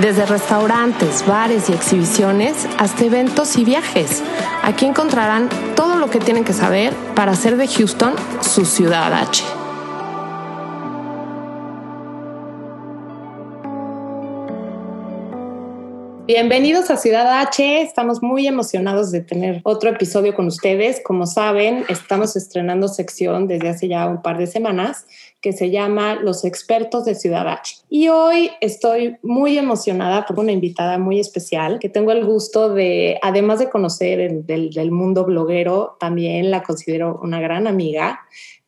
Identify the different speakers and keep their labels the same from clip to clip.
Speaker 1: Desde restaurantes, bares y exhibiciones hasta eventos y viajes. Aquí encontrarán todo lo que tienen que saber para hacer de Houston su ciudad H.
Speaker 2: Bienvenidos a Ciudad H. Estamos muy emocionados de tener otro episodio con ustedes. Como saben, estamos estrenando sección desde hace ya un par de semanas que se llama Los expertos de Ciudad H. Y hoy estoy muy emocionada por una invitada muy especial que tengo el gusto de, además de conocer el, del, del mundo bloguero, también la considero una gran amiga.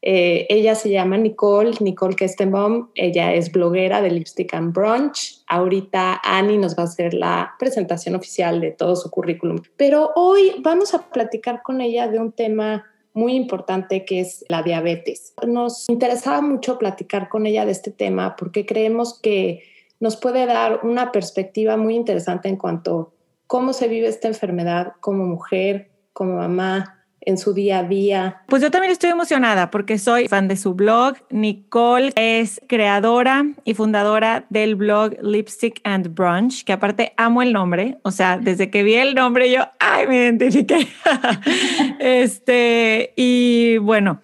Speaker 2: Eh, ella se llama Nicole, Nicole Kestenbaum. Ella es bloguera de Lipstick and Brunch. Ahorita Annie nos va a hacer la presentación oficial de todo su currículum. Pero hoy vamos a platicar con ella de un tema muy importante que es la diabetes. Nos interesaba mucho platicar con ella de este tema porque creemos que nos puede dar una perspectiva muy interesante en cuanto a cómo se vive esta enfermedad como mujer, como mamá, en su día a día.
Speaker 3: Pues yo también estoy emocionada porque soy fan de su blog. Nicole es creadora y fundadora del blog Lipstick and Brunch, que aparte amo el nombre. O sea, desde que vi el nombre yo, ay, me identifiqué. este, y bueno,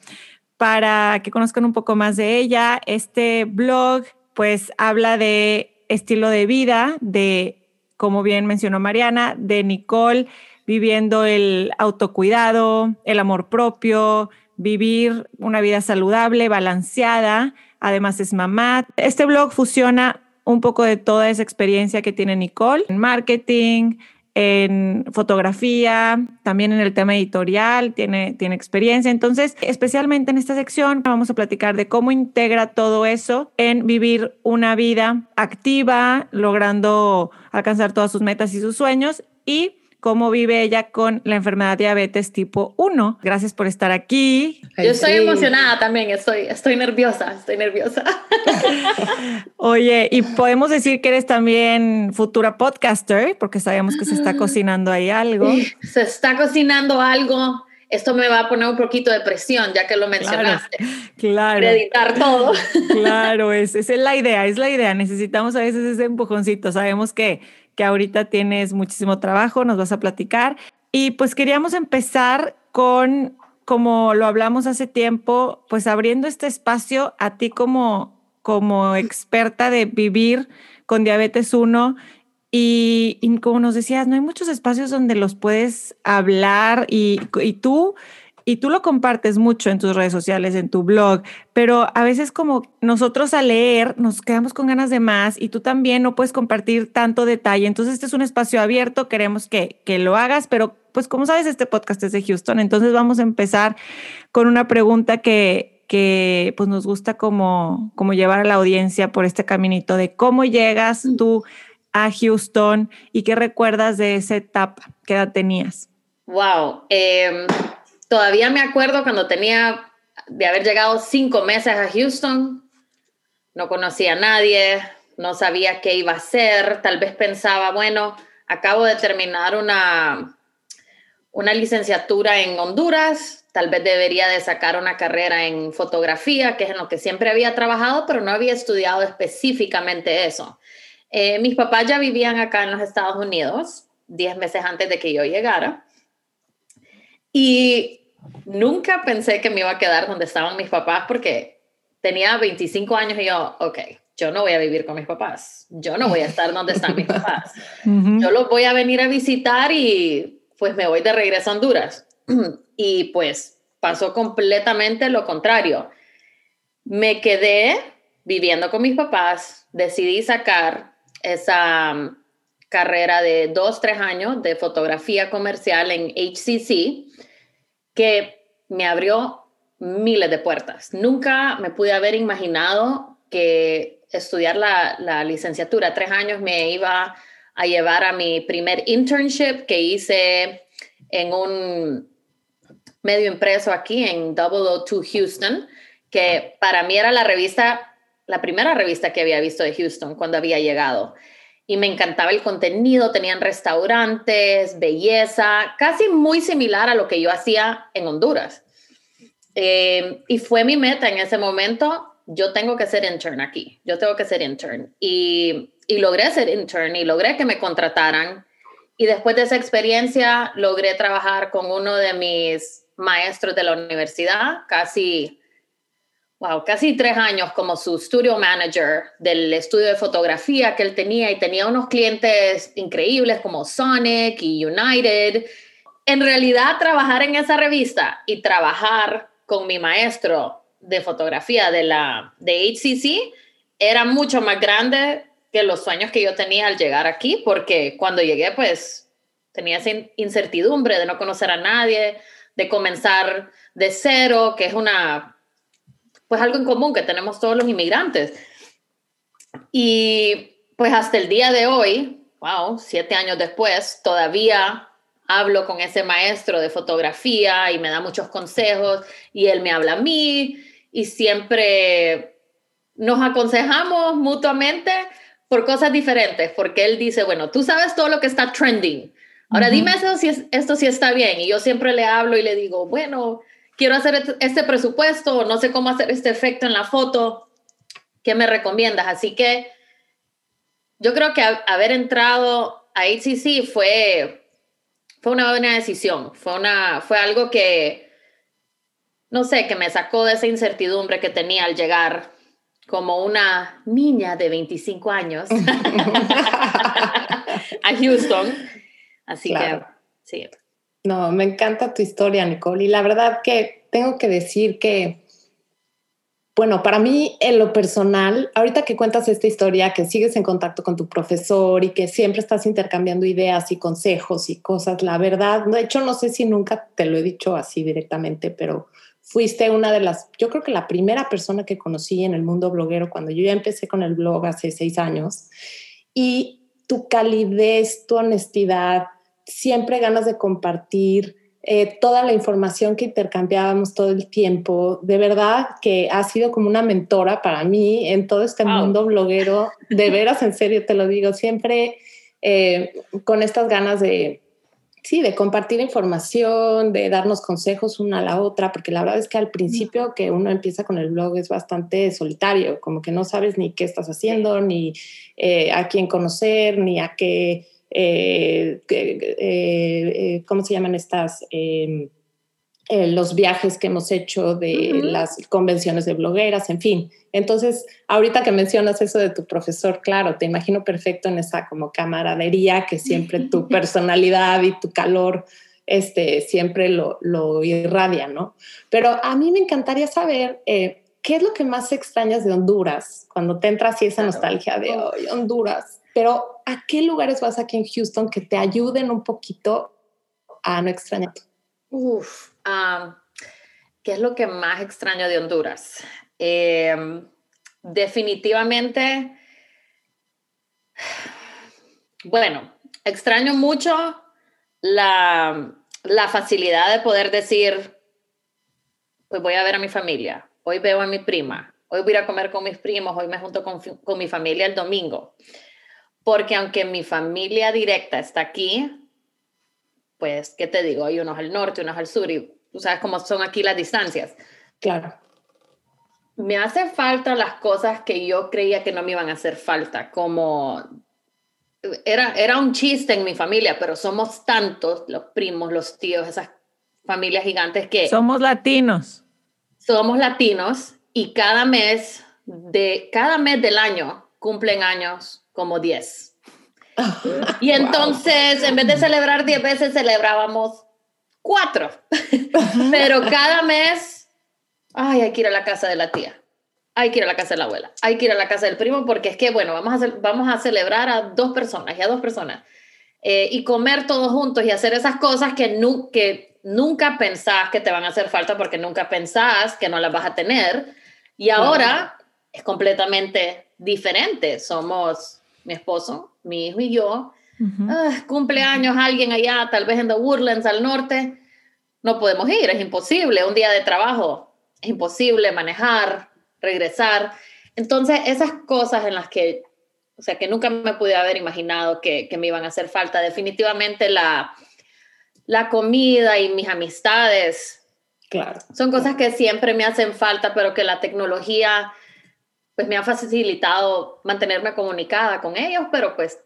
Speaker 3: para que conozcan un poco más de ella, este blog pues habla de estilo de vida, de, como bien mencionó Mariana, de Nicole viviendo el autocuidado, el amor propio, vivir una vida saludable, balanceada. Además es mamá. Este blog fusiona un poco de toda esa experiencia que tiene Nicole en marketing, en fotografía, también en el tema editorial, tiene, tiene experiencia. Entonces, especialmente en esta sección, vamos a platicar de cómo integra todo eso en vivir una vida activa, logrando alcanzar todas sus metas y sus sueños y cómo vive ella con la enfermedad diabetes tipo 1. Gracias por estar aquí.
Speaker 4: Yo estoy emocionada también, estoy, estoy nerviosa, estoy nerviosa.
Speaker 3: Oye, y podemos decir que eres también futura podcaster, porque sabemos que se está cocinando ahí algo.
Speaker 4: Se está cocinando algo. Esto me va a poner un poquito de presión, ya que lo mencionaste.
Speaker 3: Claro.
Speaker 4: Editar todo.
Speaker 3: Claro, es, esa es la idea, es la idea. Necesitamos a veces ese empujoncito. Sabemos que que ahorita tienes muchísimo trabajo, nos vas a platicar. Y pues queríamos empezar con, como lo hablamos hace tiempo, pues abriendo este espacio a ti como, como experta de vivir con diabetes 1 y, y, como nos decías, no hay muchos espacios donde los puedes hablar y, y tú y tú lo compartes mucho en tus redes sociales, en tu blog, pero a veces como nosotros al leer nos quedamos con ganas de más y tú también no puedes compartir tanto detalle. Entonces este es un espacio abierto, queremos que, que lo hagas, pero pues como sabes, este podcast es de Houston, entonces vamos a empezar con una pregunta que, que pues nos gusta como, como llevar a la audiencia por este caminito de cómo llegas mm. tú a Houston y qué recuerdas de esa etapa, qué edad tenías.
Speaker 4: Wow. Eh Todavía me acuerdo cuando tenía de haber llegado cinco meses a Houston, no conocía a nadie, no sabía qué iba a hacer, tal vez pensaba, bueno, acabo de terminar una, una licenciatura en Honduras, tal vez debería de sacar una carrera en fotografía, que es en lo que siempre había trabajado, pero no había estudiado específicamente eso. Eh, mis papás ya vivían acá en los Estados Unidos, diez meses antes de que yo llegara. Y nunca pensé que me iba a quedar donde estaban mis papás porque tenía 25 años y yo, ok, yo no voy a vivir con mis papás, yo no voy a estar donde están mis papás, yo los voy a venir a visitar y pues me voy de regreso a Honduras. y pues pasó completamente lo contrario. Me quedé viviendo con mis papás, decidí sacar esa um, carrera de dos, tres años de fotografía comercial en HCC que me abrió miles de puertas. Nunca me pude haber imaginado que estudiar la, licenciatura, tres años, me iba a llevar a mi primer internship que hice en un medio impreso aquí en 002 Houston, que para mí era la revista, la primera revista que había visto de Houston cuando había llegado. Y me encantaba el contenido, tenían restaurantes, belleza, casi muy similar a lo que yo hacía en Honduras. Eh, y fue mi meta en ese momento, yo tengo que ser intern aquí, yo tengo que ser intern. Y, y logré ser intern y logré que me contrataran. Y después de esa experiencia, logré trabajar con uno de mis maestros de la universidad, casi, wow, casi tres años como su studio manager del estudio de fotografía que él tenía y tenía unos clientes increíbles como Sonic y United. En realidad, trabajar en esa revista y trabajar con mi maestro de fotografía de la de HCC era mucho más grande que los sueños que yo tenía al llegar aquí, porque cuando llegué, pues tenía esa incertidumbre de no conocer a nadie, de comenzar de cero, que es una, pues algo en común que tenemos todos los inmigrantes. Y pues hasta el día de hoy, wow, siete años después, todavía hablo con ese maestro de fotografía y me da muchos consejos y él me habla a mí y siempre nos aconsejamos mutuamente por cosas diferentes, porque él dice, bueno, tú sabes todo lo que está trending. Ahora dime eso, si es, esto sí está bien. Y yo siempre le hablo y le digo, bueno, quiero hacer este presupuesto, no sé cómo hacer este efecto en la foto. ¿Qué me recomiendas? Así que yo creo que haber entrado a HCC fue, fue una buena decisión. Fue, una, fue algo que, no sé, que me sacó de esa incertidumbre que tenía al llegar como una niña de 25 años a Houston. Así que, sí.
Speaker 2: No, me encanta tu historia, Nicole. Y la verdad que tengo que decir que, bueno, para mí en lo personal, ahorita que cuentas esta historia, que sigues en contacto con tu profesor y que siempre estás intercambiando ideas y consejos y cosas, la verdad, de hecho no sé si nunca te lo he dicho así directamente, pero fuiste una de las, yo creo que la primera persona que conocí en el mundo bloguero cuando yo ya empecé con el blog hace seis años. Y tu calidez, tu honestidad, siempre ganas de compartir eh, toda la información que intercambiábamos todo el tiempo. De verdad que ha sido como una mentora para mí en todo este mundo bloguero. De veras, en serio te lo digo, siempre eh, con estas ganas de, sí, de compartir información, de darnos consejos una a la otra, porque la verdad es que al principio que uno empieza con el blog es bastante solitario, como que no sabes ni qué estás haciendo, ni eh, a quién conocer, ni a qué, eh, eh, ¿cómo se llaman estas? Em, los viajes que hemos hecho de las convenciones de blogueras, en fin. Entonces, ahorita que mencionas eso de tu profesor, claro, te imagino perfecto en esa como camaradería que siempre tu personalidad y tu calor este, siempre lo, lo irradia, ¿no? Pero a mí me encantaría saber eh, qué es lo que más extrañas de Honduras cuando te entras así esa nostalgia de Honduras. Pero ¿a qué lugares vas aquí en Houston que te ayuden un poquito a no extrañar?
Speaker 4: Uf, ¿qué es lo que más extraño de Honduras? Em, definitivamente, bueno, extraño mucho la, la facilidad de poder decir, pues voy a ver a mi familia, hoy veo a mi prima, hoy voy a comer con mis primos, hoy me junto con, con mi familia el domingo. Porque aunque mi familia directa está aquí, pues, ¿qué te digo? Hay unos al norte, unos al sur, y tú sabes cómo son aquí las distancias.
Speaker 2: Claro
Speaker 4: me hace falta las cosas que yo creía que no me iban a hacer falta, como era, era un chiste en mi familia, pero somos tantos, los primos, los tíos, esas familias gigantes que...
Speaker 3: Somos latinos.
Speaker 4: Somos latinos y cada mes, de, cada mes del año cumplen años como 10. y entonces, en vez de celebrar 10 veces, celebrábamos 4. pero cada mes ay, hay que ir a la casa de la tía, hay que ir a la casa de la abuela, hay que ir a la casa del primo, porque es que, bueno, vamos a, vamos a celebrar a dos personas y a dos personas. Eh, y comer todos juntos y hacer esas cosas que, que nunca pensás que te van a hacer falta porque nunca pensás que no las vas a tener. Y ahora es completamente diferente. Somos mi esposo, mi hijo y yo. ah, cumpleaños alguien allá, tal vez en The Woodlands al norte, no podemos ir, es imposible, un día de trabajo, es imposible manejar, regresar. Entonces, esas cosas en las que, o sea, que nunca me pude haber imaginado que, que me iban a hacer falta, definitivamente la, la comida y mis amistades.
Speaker 2: Claro.
Speaker 4: Son cosas que siempre me hacen falta, pero que la tecnología pues me ha facilitado mantenerme comunicada con ellos, pero pues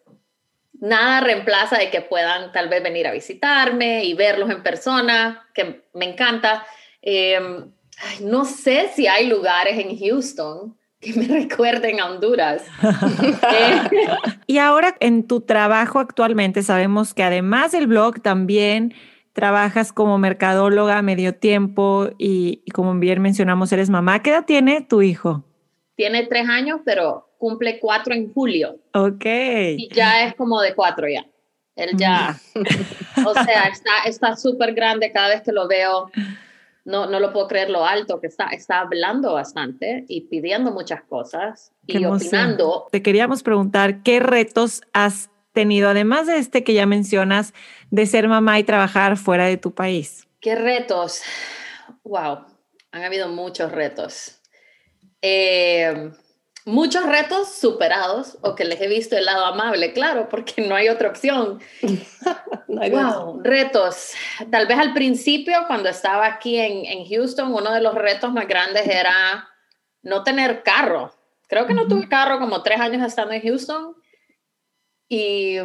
Speaker 4: nada reemplaza de que puedan tal vez venir a visitarme y verlos en persona, que me encanta. Em, no sé si hay lugares en Houston que me recuerden a Honduras.
Speaker 3: y ahora en tu trabajo actualmente sabemos que además del blog también trabajas como mercadóloga a medio tiempo y, y como bien mencionamos eres mamá. ¿Qué edad tiene tu hijo?
Speaker 4: Tiene tres años, pero cumple cuatro en julio.
Speaker 3: Ok.
Speaker 4: Y ya es como de cuatro ya. Él ya, o sea, está súper grande cada vez que lo veo. No, no lo puedo creer lo alto que está. Está hablando bastante y pidiendo muchas cosas y opinando.
Speaker 3: Te queríamos preguntar, ¿qué retos has tenido, además de este que ya mencionas, de ser mamá y trabajar fuera de tu país?
Speaker 4: ¿Qué retos? Wow, han habido muchos retos. Eh, muchos retos superados o que les he visto el lado amable, claro, porque no hay otra opción. wow, retos. Tal vez al principio, cuando estaba aquí en, en, Houston, uno de los retos más grandes era no tener carro. Creo que no tuve carro como tres años estando en Houston. Y,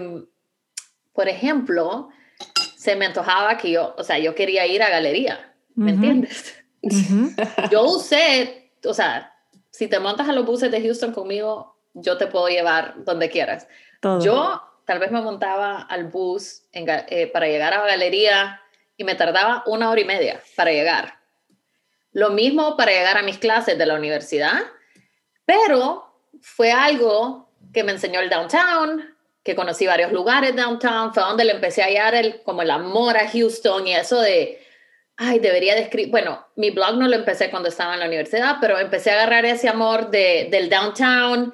Speaker 4: por ejemplo, se me antojaba que yo, o sea, yo quería ir a galería, ¿me entiendes? yo usé, o sea, si te montas a los buses de Houston conmigo, yo te puedo llevar donde quieras. Yo tal vez me montaba al bus eh, para llegar a la galería y me tardaba una hora y media para llegar. Lo mismo para llegar a mis clases de la universidad, pero fue algo que me enseñó el downtown, que conocí varios lugares downtown, fue donde le empecé a hallar el, como el amor a Houston y eso de ay, debería describir, bueno, mi blog no lo empecé cuando estaba en la universidad, pero empecé a agarrar ese amor de, del downtown,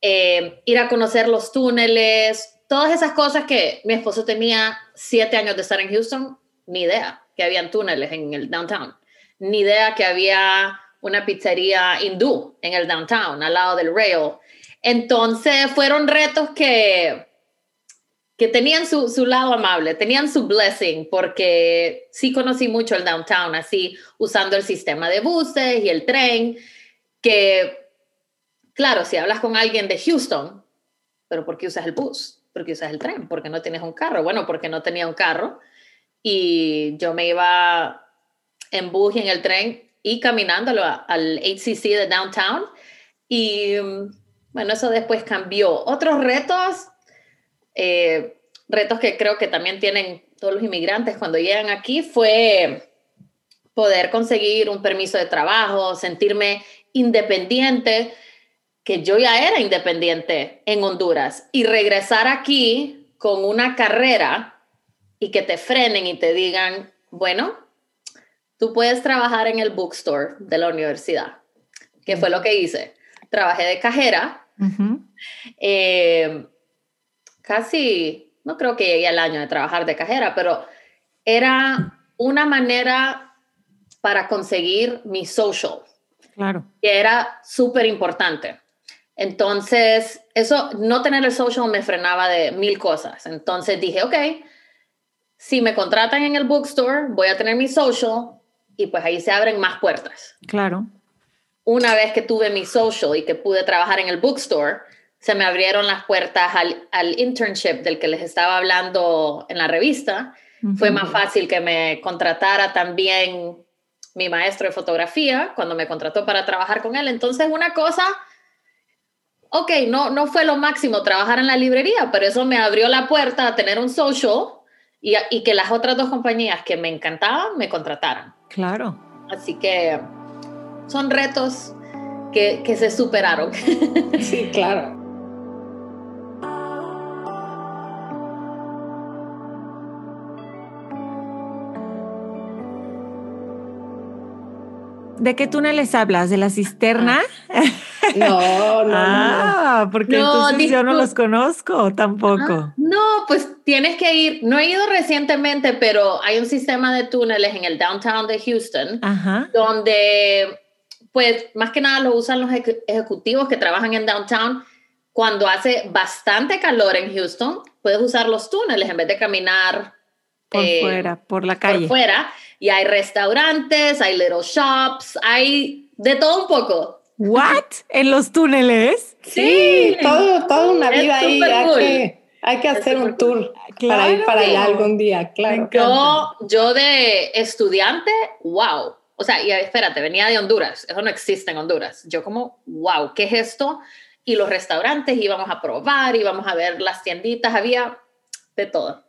Speaker 4: eh, ir a conocer los túneles, todas esas cosas que mi esposo tenía siete años de estar en Houston, ni idea que habían túneles en el downtown, ni idea que había una pizzería hindú en el downtown, al lado del rail. Entonces fueron retos que que tenían su, su, lado amable, tenían su blessing, porque sí conocí mucho el downtown, así usando el sistema de buses y el tren, que, claro, si hablas con alguien de Houston, pero ¿por qué usas el bus? ¿Por qué usas el tren? ¿Por qué no tienes un carro? Bueno, porque no tenía un carro y yo me iba en bus y en el tren y caminando al HCC de downtown y bueno, eso después cambió. Otros retos, eh, retos que creo que también tienen todos los inmigrantes cuando llegan aquí fue poder conseguir un permiso de trabajo, sentirme independiente, que yo ya era independiente en Honduras, y regresar aquí con una carrera y que te frenen y te digan, bueno, tú puedes trabajar en el bookstore de la universidad, que fue lo que hice. Trabajé de cajera casi, no creo que llegué al año de trabajar de cajera, pero era una manera para conseguir mi social.
Speaker 3: Claro.
Speaker 4: Que era súper importante. Entonces, eso, no tener el social me frenaba de mil cosas. Entonces dije, ok, si me contratan en el bookstore, voy a tener mi social y pues ahí se abren más puertas.
Speaker 3: Claro.
Speaker 4: Una vez que tuve mi social y que pude trabajar en el bookstore, se me abrieron las puertas al, al internship del que les estaba hablando en la revista. Fue más fácil que me contratara también mi maestro de fotografía cuando me contrató para trabajar con él. Entonces, una cosa, ok, no, no fue lo máximo trabajar en la librería, pero eso me abrió la puerta a tener un social y, y que las otras dos compañías que me encantaban me contrataran.
Speaker 3: Claro.
Speaker 4: Así que son retos que, que se superaron.
Speaker 2: Sí, claro.
Speaker 3: ¿De qué túneles hablas? ¿De la cisterna?
Speaker 2: No, no,
Speaker 3: ah, porque entonces yo no los conozco tampoco.
Speaker 4: Ah, no, pues tienes que ir. No he ido recientemente, pero hay un sistema de túneles en el downtown de Houston, donde, pues, más que nada lo usan los ejecutivos que trabajan en downtown. Cuando hace bastante calor en Houston, puedes usar los túneles en vez de caminar
Speaker 3: por eh, fuera, por la calle.
Speaker 4: Por fuera. Y hay restaurantes, hay little shops, hay de todo un poco.
Speaker 3: ¿What? ¿En los túneles?
Speaker 2: Sí, todo, toda una vida ahí. Hay, que, hacer un tour para ir para allá algún día, claro.
Speaker 4: Yo, yo de estudiante, wow. O sea, y espérate, venía de Honduras. Eso no existe en Honduras. Yo como, wow, ¿qué es esto? Y los restaurantes íbamos a probar, íbamos a ver las tienditas, había de todo.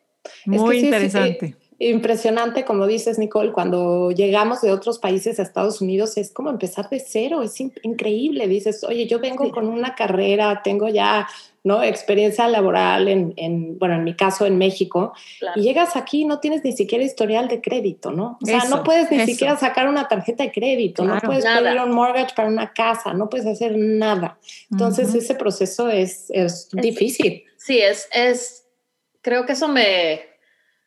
Speaker 3: Muy interesante
Speaker 2: impresionante, como dices, Nicole, cuando llegamos de otros países a Estados Unidos es como empezar de cero, es increíble. Dices, oye, yo vengo con una carrera, tengo ya ¿no? experiencia laboral en, bueno, en mi caso en México, y llegas aquí y no tienes ni siquiera historial de crédito, ¿no? O sea, no puedes ni siquiera sacar una tarjeta de crédito, no puedes pedir un mortgage para una casa, no puedes hacer nada. Entonces, ese proceso es, es difícil.
Speaker 4: Sí, es, es, creo que eso me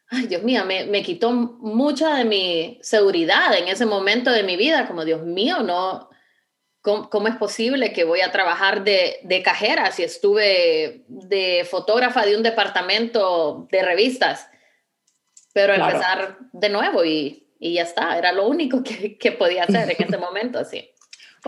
Speaker 4: ay Dios mío, me, me, quitó mucha de mi seguridad en ese momento de mi vida, como Dios mío, no, ¿cómo, es posible que voy a trabajar de, de, cajera si estuve de fotógrafa de un departamento de revistas? Pero empezar de nuevo y, y, ya está, era lo único que, que podía hacer en ese momento, sí.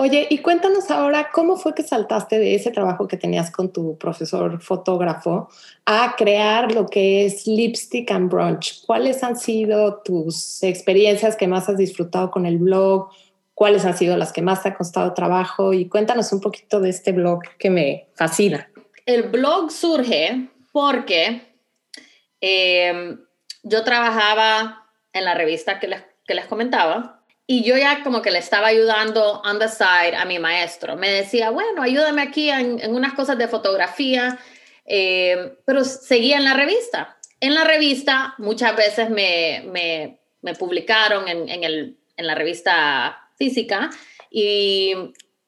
Speaker 2: Oye, y cuéntanos ahora cómo fue que saltaste de ese trabajo que tenías con tu profesor fotógrafo a crear lo que es Lipstick and Brunch. ¿Cuáles han sido tus experiencias que más has disfrutado con el blog? ¿Cuáles han sido las que más te ha costado trabajo? Y cuéntanos un poquito de este blog que me fascina.
Speaker 4: El blog surge porque eh, yo trabajaba en la revista que les, que les comentaba y yo ya como que le estaba ayudando on the side a mi maestro. Me decía, bueno, ayúdame aquí en, unas cosas de fotografía, eh, pero seguía en la revista. En la revista muchas veces me, me, me publicaron en, en, el, en, la revista física y,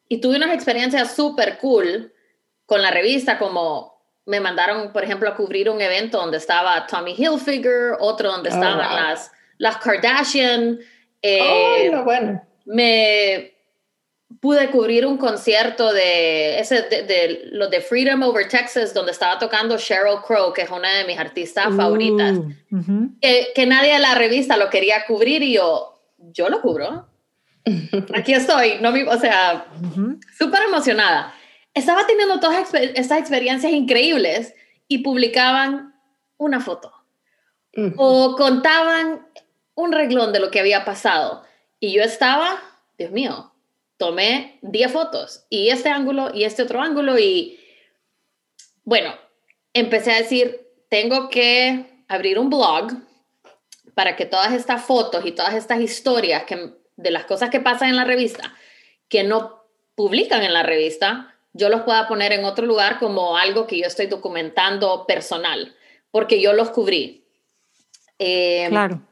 Speaker 4: y tuve unas experiencias súper cool con la revista, como me mandaron, por ejemplo, a cubrir un evento donde estaba Tommy Hilfiger, otro donde oh, estaban las, las Kardashian.
Speaker 2: Eh, bueno.
Speaker 4: Me pude cubrir un concierto de, ese, de, los de Freedom Over Texas, donde estaba tocando Sheryl Crow, que es una de mis artistas uh, favoritas, que, nadie en la revista lo quería cubrir y yo, yo lo cubro. Aquí estoy, no o sea, súper emocionada. Estaba teniendo todas estas experiencias increíbles y publicaban una foto o contaban un reglón de lo que había pasado. Y yo estaba, Dios mío, tomé 10 fotos y este ángulo y este otro ángulo y bueno, empecé a decir, tengo que abrir un blog para que todas estas fotos y todas estas historias que, de las cosas que pasan en la revista, que no publican en la revista, yo los pueda poner en otro lugar como algo que yo estoy documentando personal, porque yo los cubrí.
Speaker 3: Eh, claro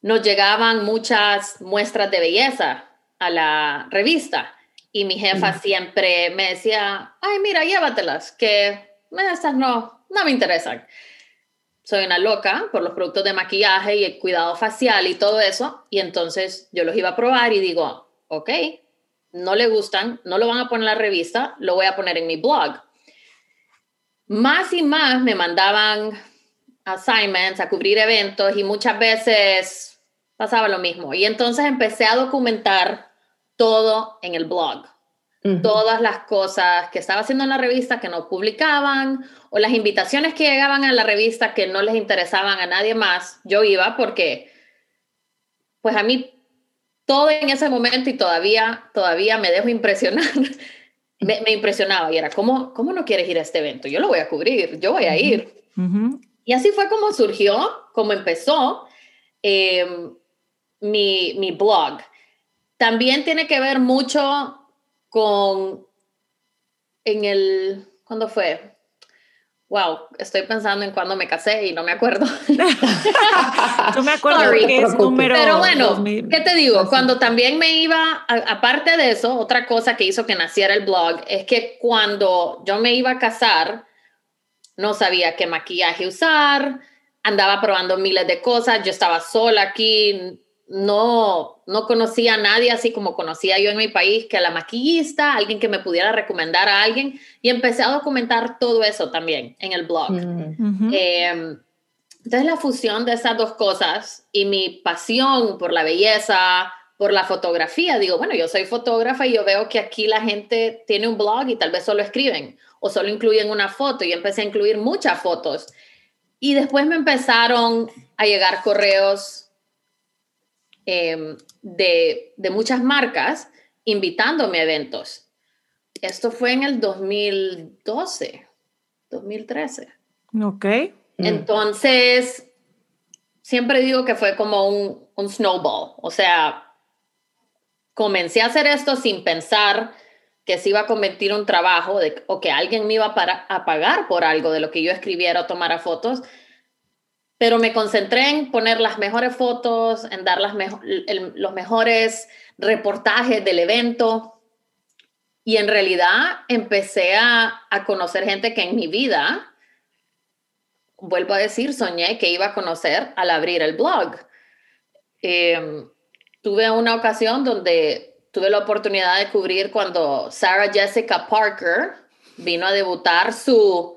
Speaker 4: nos llegaban muchas muestras de belleza a la revista y mi jefa siempre me decía, ay, mira, llévatelas, que estas no, no me interesan. Soy una loca por los productos de maquillaje y el cuidado facial y todo eso, y entonces yo los iba a probar y digo, ok, no le gustan, no lo van a poner en la revista, lo voy a poner en mi blog. Más y más me mandaban assignments, a cubrir eventos y muchas veces pasaba lo mismo. Y entonces empecé a documentar todo en el blog. Todas las cosas que estaba haciendo en la revista que no publicaban o las invitaciones que llegaban a la revista que no les interesaban a nadie más, yo iba porque pues a mí todo en ese momento y todavía, todavía me dejo impresionar. me, impresionaba y era, ¿cómo, ¿cómo no quieres ir a este evento? Yo lo voy a cubrir, yo voy a ir. Y así fue como surgió, como empezó em, mi, mi blog. También tiene que ver mucho con, en el, ¿cuándo fue? Wow, estoy pensando en cuando me casé y no me acuerdo.
Speaker 3: no me acuerdo
Speaker 4: Sorry.
Speaker 3: qué es número.
Speaker 4: Pero bueno,
Speaker 3: 2000.
Speaker 4: ¿qué te digo? Cuando también me iba, a- aparte de eso, otra cosa que hizo que naciera el blog es que cuando yo me iba a casar, no sabía qué maquillaje usar, andaba probando miles de cosas, yo estaba sola aquí, no, no conocía a nadie así como conocía yo en mi país, que a la maquillista, alguien que me pudiera recomendar a alguien, y empecé a documentar todo eso también en el blog.
Speaker 2: Mm.
Speaker 4: Eh, entonces la fusión de esas dos cosas y mi pasión por la belleza, por la fotografía, digo, bueno, yo soy fotógrafa y yo veo que aquí la gente tiene un blog y tal vez solo escriben o solo incluyen una foto y empecé a incluir muchas fotos. Y después me empezaron a llegar correos eh, de, de muchas marcas invitándome a eventos. Esto fue en el 2012, 2013.
Speaker 3: Ok.
Speaker 4: Entonces, siempre digo que fue como un, un snowball. O sea, comencé a hacer esto sin pensar que se iba a convertir un trabajo o que alguien me iba para- a pagar por algo de lo que yo escribiera o tomara fotos. Pero me concentré en poner las mejores fotos, en dar las los mejores reportajes del evento. Y en realidad empecé a, a conocer gente que en mi vida vuelvo a decir, soñé que iba a conocer al abrir el blog. Eh, tuve una ocasión donde tuve la oportunidad de cubrir cuando Sarah Jessica Parker vino a debutar su,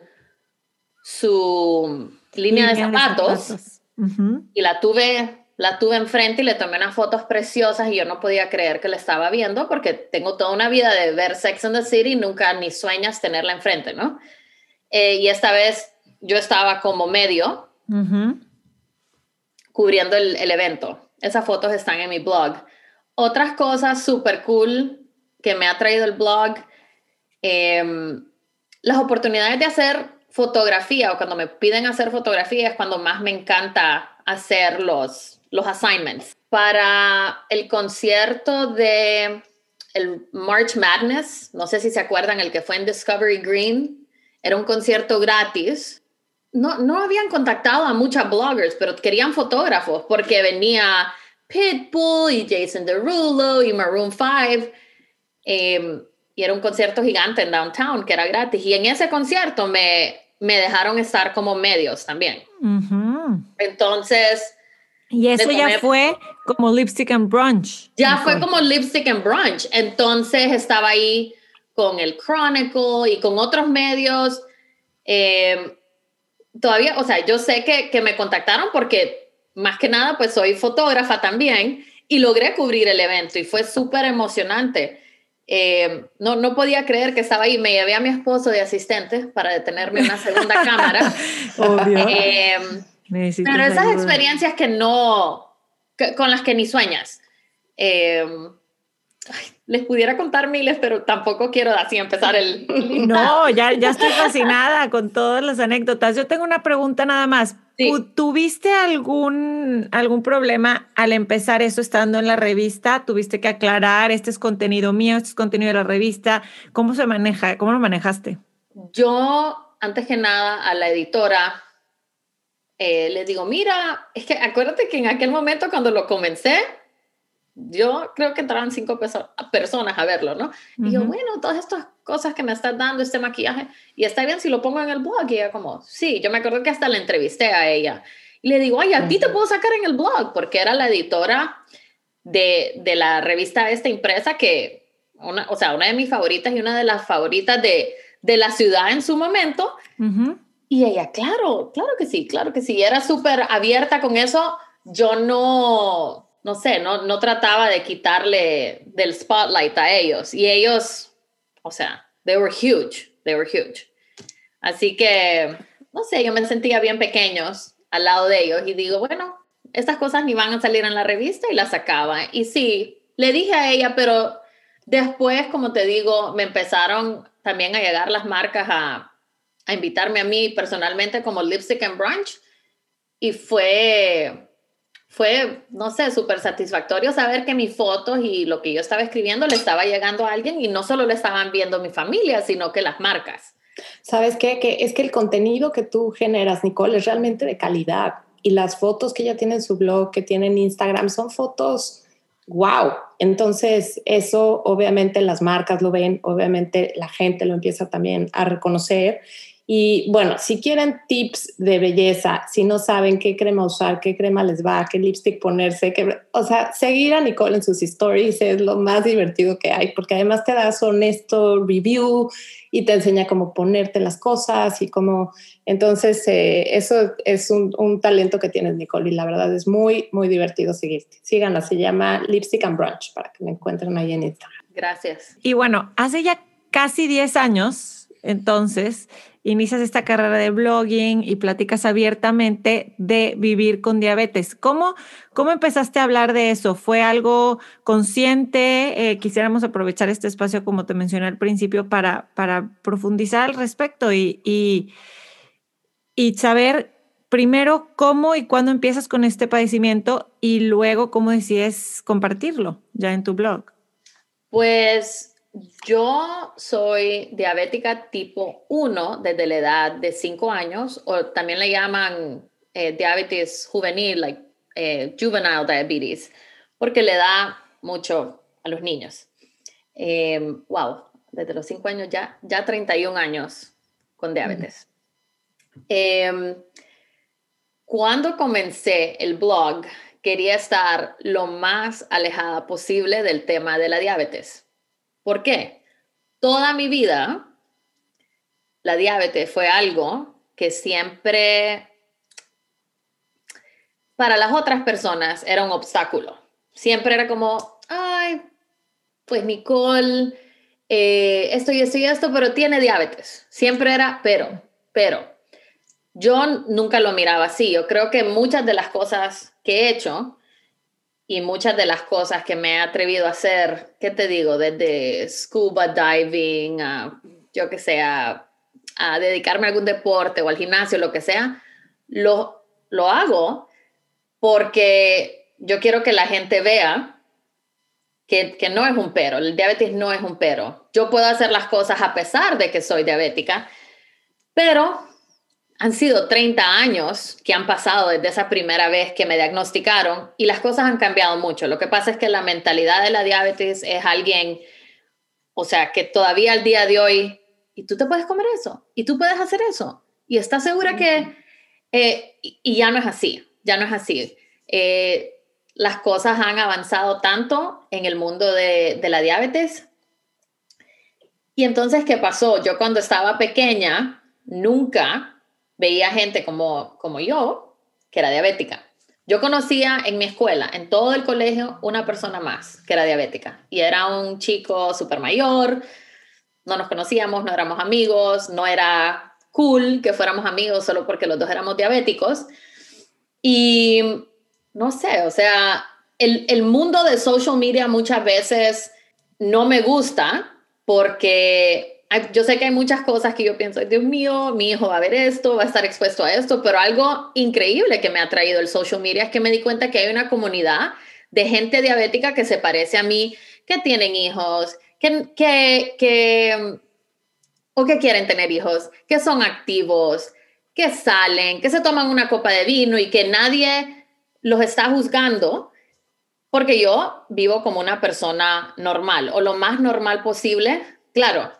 Speaker 4: su línea, de zapatos y la tuve, la tuve enfrente y le tomé unas fotos preciosas y yo no podía creer que la estaba viendo porque tengo toda una vida de ver Sex and the City y nunca ni sueñas tenerla enfrente, ¿no? Eh, y esta vez yo estaba como medio cubriendo el, el evento. Esas fotos están en mi blog. Otras cosas súper cool que me ha traído el blog, em, las oportunidades de hacer fotografía o cuando me piden hacer fotografía es cuando más me encanta hacer los, los assignments. Para el concierto de el March Madness, no sé si se acuerdan, el que fue en Discovery Green, era un concierto gratis no, no habían contactado a muchas bloggers, pero querían fotógrafos porque venía Pitbull y Jason Derulo y Maroon 5. eh, y era un concierto gigante en downtown que era gratis. Y en ese concierto me, me dejaron estar como medios también. Entonces,
Speaker 3: Y eso ya fue como lipstick and brunch.
Speaker 4: ya fue como lipstick and brunch. Entonces estaba ahí con el Chronicle y con otros medios. Eh, todavía, o sea, yo sé que, que me contactaron porque más que nada, pues soy fotógrafa también y logré cubrir el evento y fue súper emocionante. Eh, no, no podía creer que estaba ahí. Me llevé a mi esposo de asistente para detenerme una segunda cámara.
Speaker 3: Obvio.
Speaker 4: Eh,
Speaker 3: Necesitas
Speaker 4: pero esas
Speaker 3: ayuda.
Speaker 4: experiencias que no, que- con las que ni sueñas. Eh, ay, les pudiera contar miles, pero tampoco quiero así empezar el...
Speaker 3: No, ya, ya estoy fascinada con todas las anécdotas. Yo tengo una pregunta nada más.
Speaker 4: Sí.
Speaker 3: ¿Tu- ¿Tuviste algún, algún problema al empezar eso estando en la revista? ¿Tuviste que aclarar, este es contenido mío, este es contenido de la revista? ¿Cómo se maneja? ¿Cómo lo manejaste?
Speaker 4: Yo, antes que nada, a la editora eh, le digo, mira, es que acuérdate que en aquel momento cuando lo comencé, yo creo que entraron cinco peso- personas a verlo, ¿no? Y yo, bueno, todas estas cosas que me estás dando, este maquillaje, y está bien si lo pongo en el blog. Y ella como, sí, yo me acuerdo que hasta la entrevisté a ella. Y le digo, oye, a ti te puedo sacar en el blog, porque era la editora de, de la revista esta impresa que, una, o sea, una de mis favoritas y una de las favoritas de, de la ciudad en su momento.
Speaker 3: Ujú.
Speaker 4: Y ella, claro, claro que sí, claro que sí. Era súper abierta con eso. Yo no, no sé, no, no trataba de quitarle del spotlight a ellos. Y ellos, o sea, they were huge, they were huge. Así que, no sé, yo me sentía bien pequeños al lado de ellos y digo, bueno, estas cosas ni van a salir en la revista y las sacaba. Y sí, le dije a ella, pero después, como te digo, me empezaron también a llegar las marcas a, a invitarme a mí personalmente como Lipstick and Brunch y fue, fue, no sé, súper satisfactorio saber que mis fotos y lo que yo estaba escribiendo le estaba llegando a alguien y no solo le estaban viendo mi familia, sino que las marcas.
Speaker 2: ¿Sabes qué? Que es que el contenido que tú generas, Nicole, es realmente de calidad. Y las fotos que ella tiene en su blog, que tiene en Instagram, son fotos wow. Entonces, eso obviamente las marcas lo ven, obviamente la gente lo empieza también a reconocer y bueno, si quieren tips de belleza, si no saben qué crema usar, qué crema les va, qué lipstick ponerse, qué, o sea, seguir a Nicole en sus stories es lo más divertido que hay, porque además te da su honesto review y te enseña cómo ponerte las cosas y cómo... Entonces, eh, eso es un, un, talento que tienes, Nicole, y la verdad es muy, muy divertido seguirte. Síganla, se llama Lipstick and Brunch, para que me encuentren ahí en Instagram.
Speaker 4: Gracias.
Speaker 3: Y bueno, hace ya casi 10 años, entonces, inicias esta carrera de blogging y platicas abiertamente de vivir con diabetes. ¿Cómo, cómo empezaste a hablar de eso? ¿Fue algo consciente? Eh, quisiéramos aprovechar este espacio, como te mencioné al principio, para, para profundizar al respecto y, y, y saber primero cómo y cuándo empiezas con este padecimiento y luego cómo decides compartirlo ya en tu blog.
Speaker 4: Pues yo soy diabética tipo 1 desde la edad de 5 años, o también le llaman eh, diabetes juvenil, like eh, juvenile diabetes, porque le da mucho a los niños. Em, wow, desde los 5 años ya, ya 31 años con diabetes. Em, cuando comencé el blog, quería estar lo más alejada posible del tema de la diabetes ¿Por qué? Toda mi vida la diabetes fue algo que siempre para las otras personas era un obstáculo. Siempre era como, ay, pues Nicole, eh, esto y esto y esto, pero tiene diabetes. Siempre era, pero, pero. Yo nunca lo miraba así. Yo creo que muchas de las cosas que he hecho y muchas de las cosas que me he atrevido a hacer, ¿qué te digo? Desde scuba diving, a, yo que sé, a, dedicarme a algún deporte o al gimnasio, lo que sea, lo, lo hago porque yo quiero que la gente vea que, que, no es un pero, el diabetes no es un pero. Yo puedo hacer las cosas a pesar de que soy diabética, pero han sido 30 años que han pasado desde esa primera vez que me diagnosticaron y las cosas han cambiado mucho. Lo que pasa es que la mentalidad de la diabetes es alguien, o sea, que todavía al día de hoy, y tú te puedes comer eso, y tú puedes hacer eso, y estás segura que, eh, y ya no es así, ya no es así. Eh, las cosas han avanzado tanto en el mundo de, de la diabetes. Y entonces, ¿qué pasó? Yo cuando estaba pequeña, nunca veía gente como, como yo, que era diabética. Yo conocía en mi escuela, en todo el colegio, una persona más que era diabética. Y era un chico súper mayor, no nos conocíamos, no éramos amigos, no era cool que fuéramos amigos solo porque los dos éramos diabéticos. Y no sé, o sea, el, el mundo de social media muchas veces no me gusta porque yo sé que hay muchas cosas que yo pienso, Dios mío, mi hijo va a ver esto, va a estar expuesto a esto, pero algo increíble que me ha traído el social media es que me di cuenta que hay una comunidad de gente diabética que se parece a mí, que tienen hijos, que, que, que o que quieren tener hijos, que son activos, que salen, que se toman una copa de vino y que nadie los está juzgando porque yo vivo como una persona normal o lo más normal posible. Claro,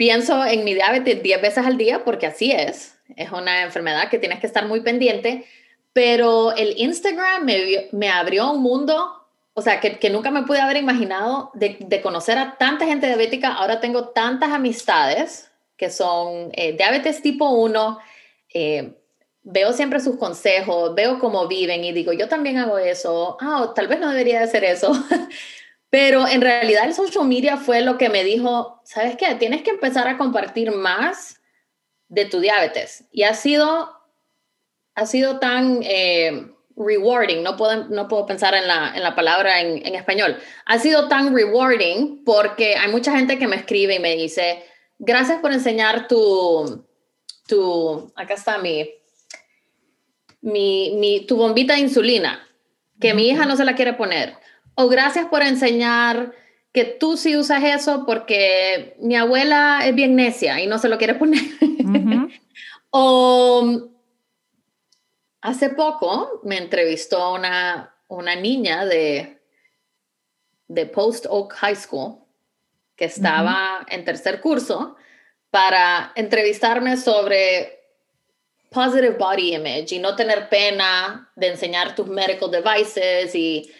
Speaker 4: pienso en mi diabetes 10 veces al día porque así es. Es una enfermedad que tienes que estar muy pendiente, pero el Instagram me, me abrió un mundo, o sea, que, que nunca me pude haber imaginado de, de, conocer a tanta gente diabética. Ahora tengo tantas amistades que son eh, diabetes tipo 1. Eh, veo siempre sus consejos, veo cómo viven y digo, yo también hago eso. Ah, tal vez no debería de hacer eso. Pero en realidad el social media fue lo que me dijo, ¿sabes qué? Tienes que empezar a compartir más de tu diabetes. Y ha sido, ha sido tan eh, rewarding, no puedo, no puedo pensar en la, en la palabra en, en, español, ha sido tan rewarding porque hay mucha gente que me escribe y me dice, gracias por enseñar tu, tu acá está mi, mi, mi tu bombita de insulina, que mi hija no se la quiere poner o gracias por enseñar que tú sí usas eso porque mi abuela es bien necia y no se lo quiere poner. o hace poco me entrevistó una, una niña de, de Post Oak High School que estaba en tercer curso para entrevistarme sobre positive body image y no tener pena de enseñar tus medical devices y,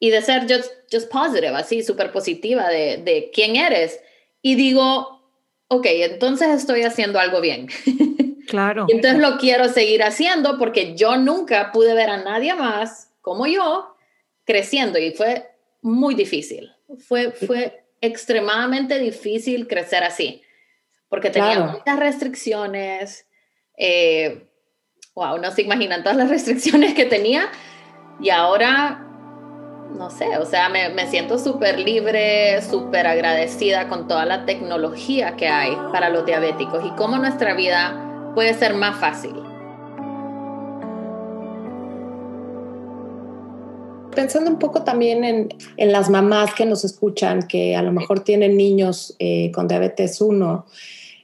Speaker 4: y de ser just, just positive, así, súper positiva de, de quién eres. Y digo, ok, entonces estoy haciendo algo bien.
Speaker 3: Claro.
Speaker 4: y entonces lo quiero seguir haciendo porque yo nunca pude ver a nadie más como yo creciendo y fue muy difícil. Fue, fue extremadamente difícil crecer así porque tenía muchas restricciones. Eh, wow, no se imaginan todas las restricciones que tenía. Y ahora no sé, o sea, me, me siento súper libre, súper agradecida con toda la tecnología que hay para los diabéticos y cómo nuestra vida puede ser más fácil.
Speaker 2: Pensando un poco también en, en las mamás que nos escuchan, que a lo mejor tienen niños eh, con diabetes 1,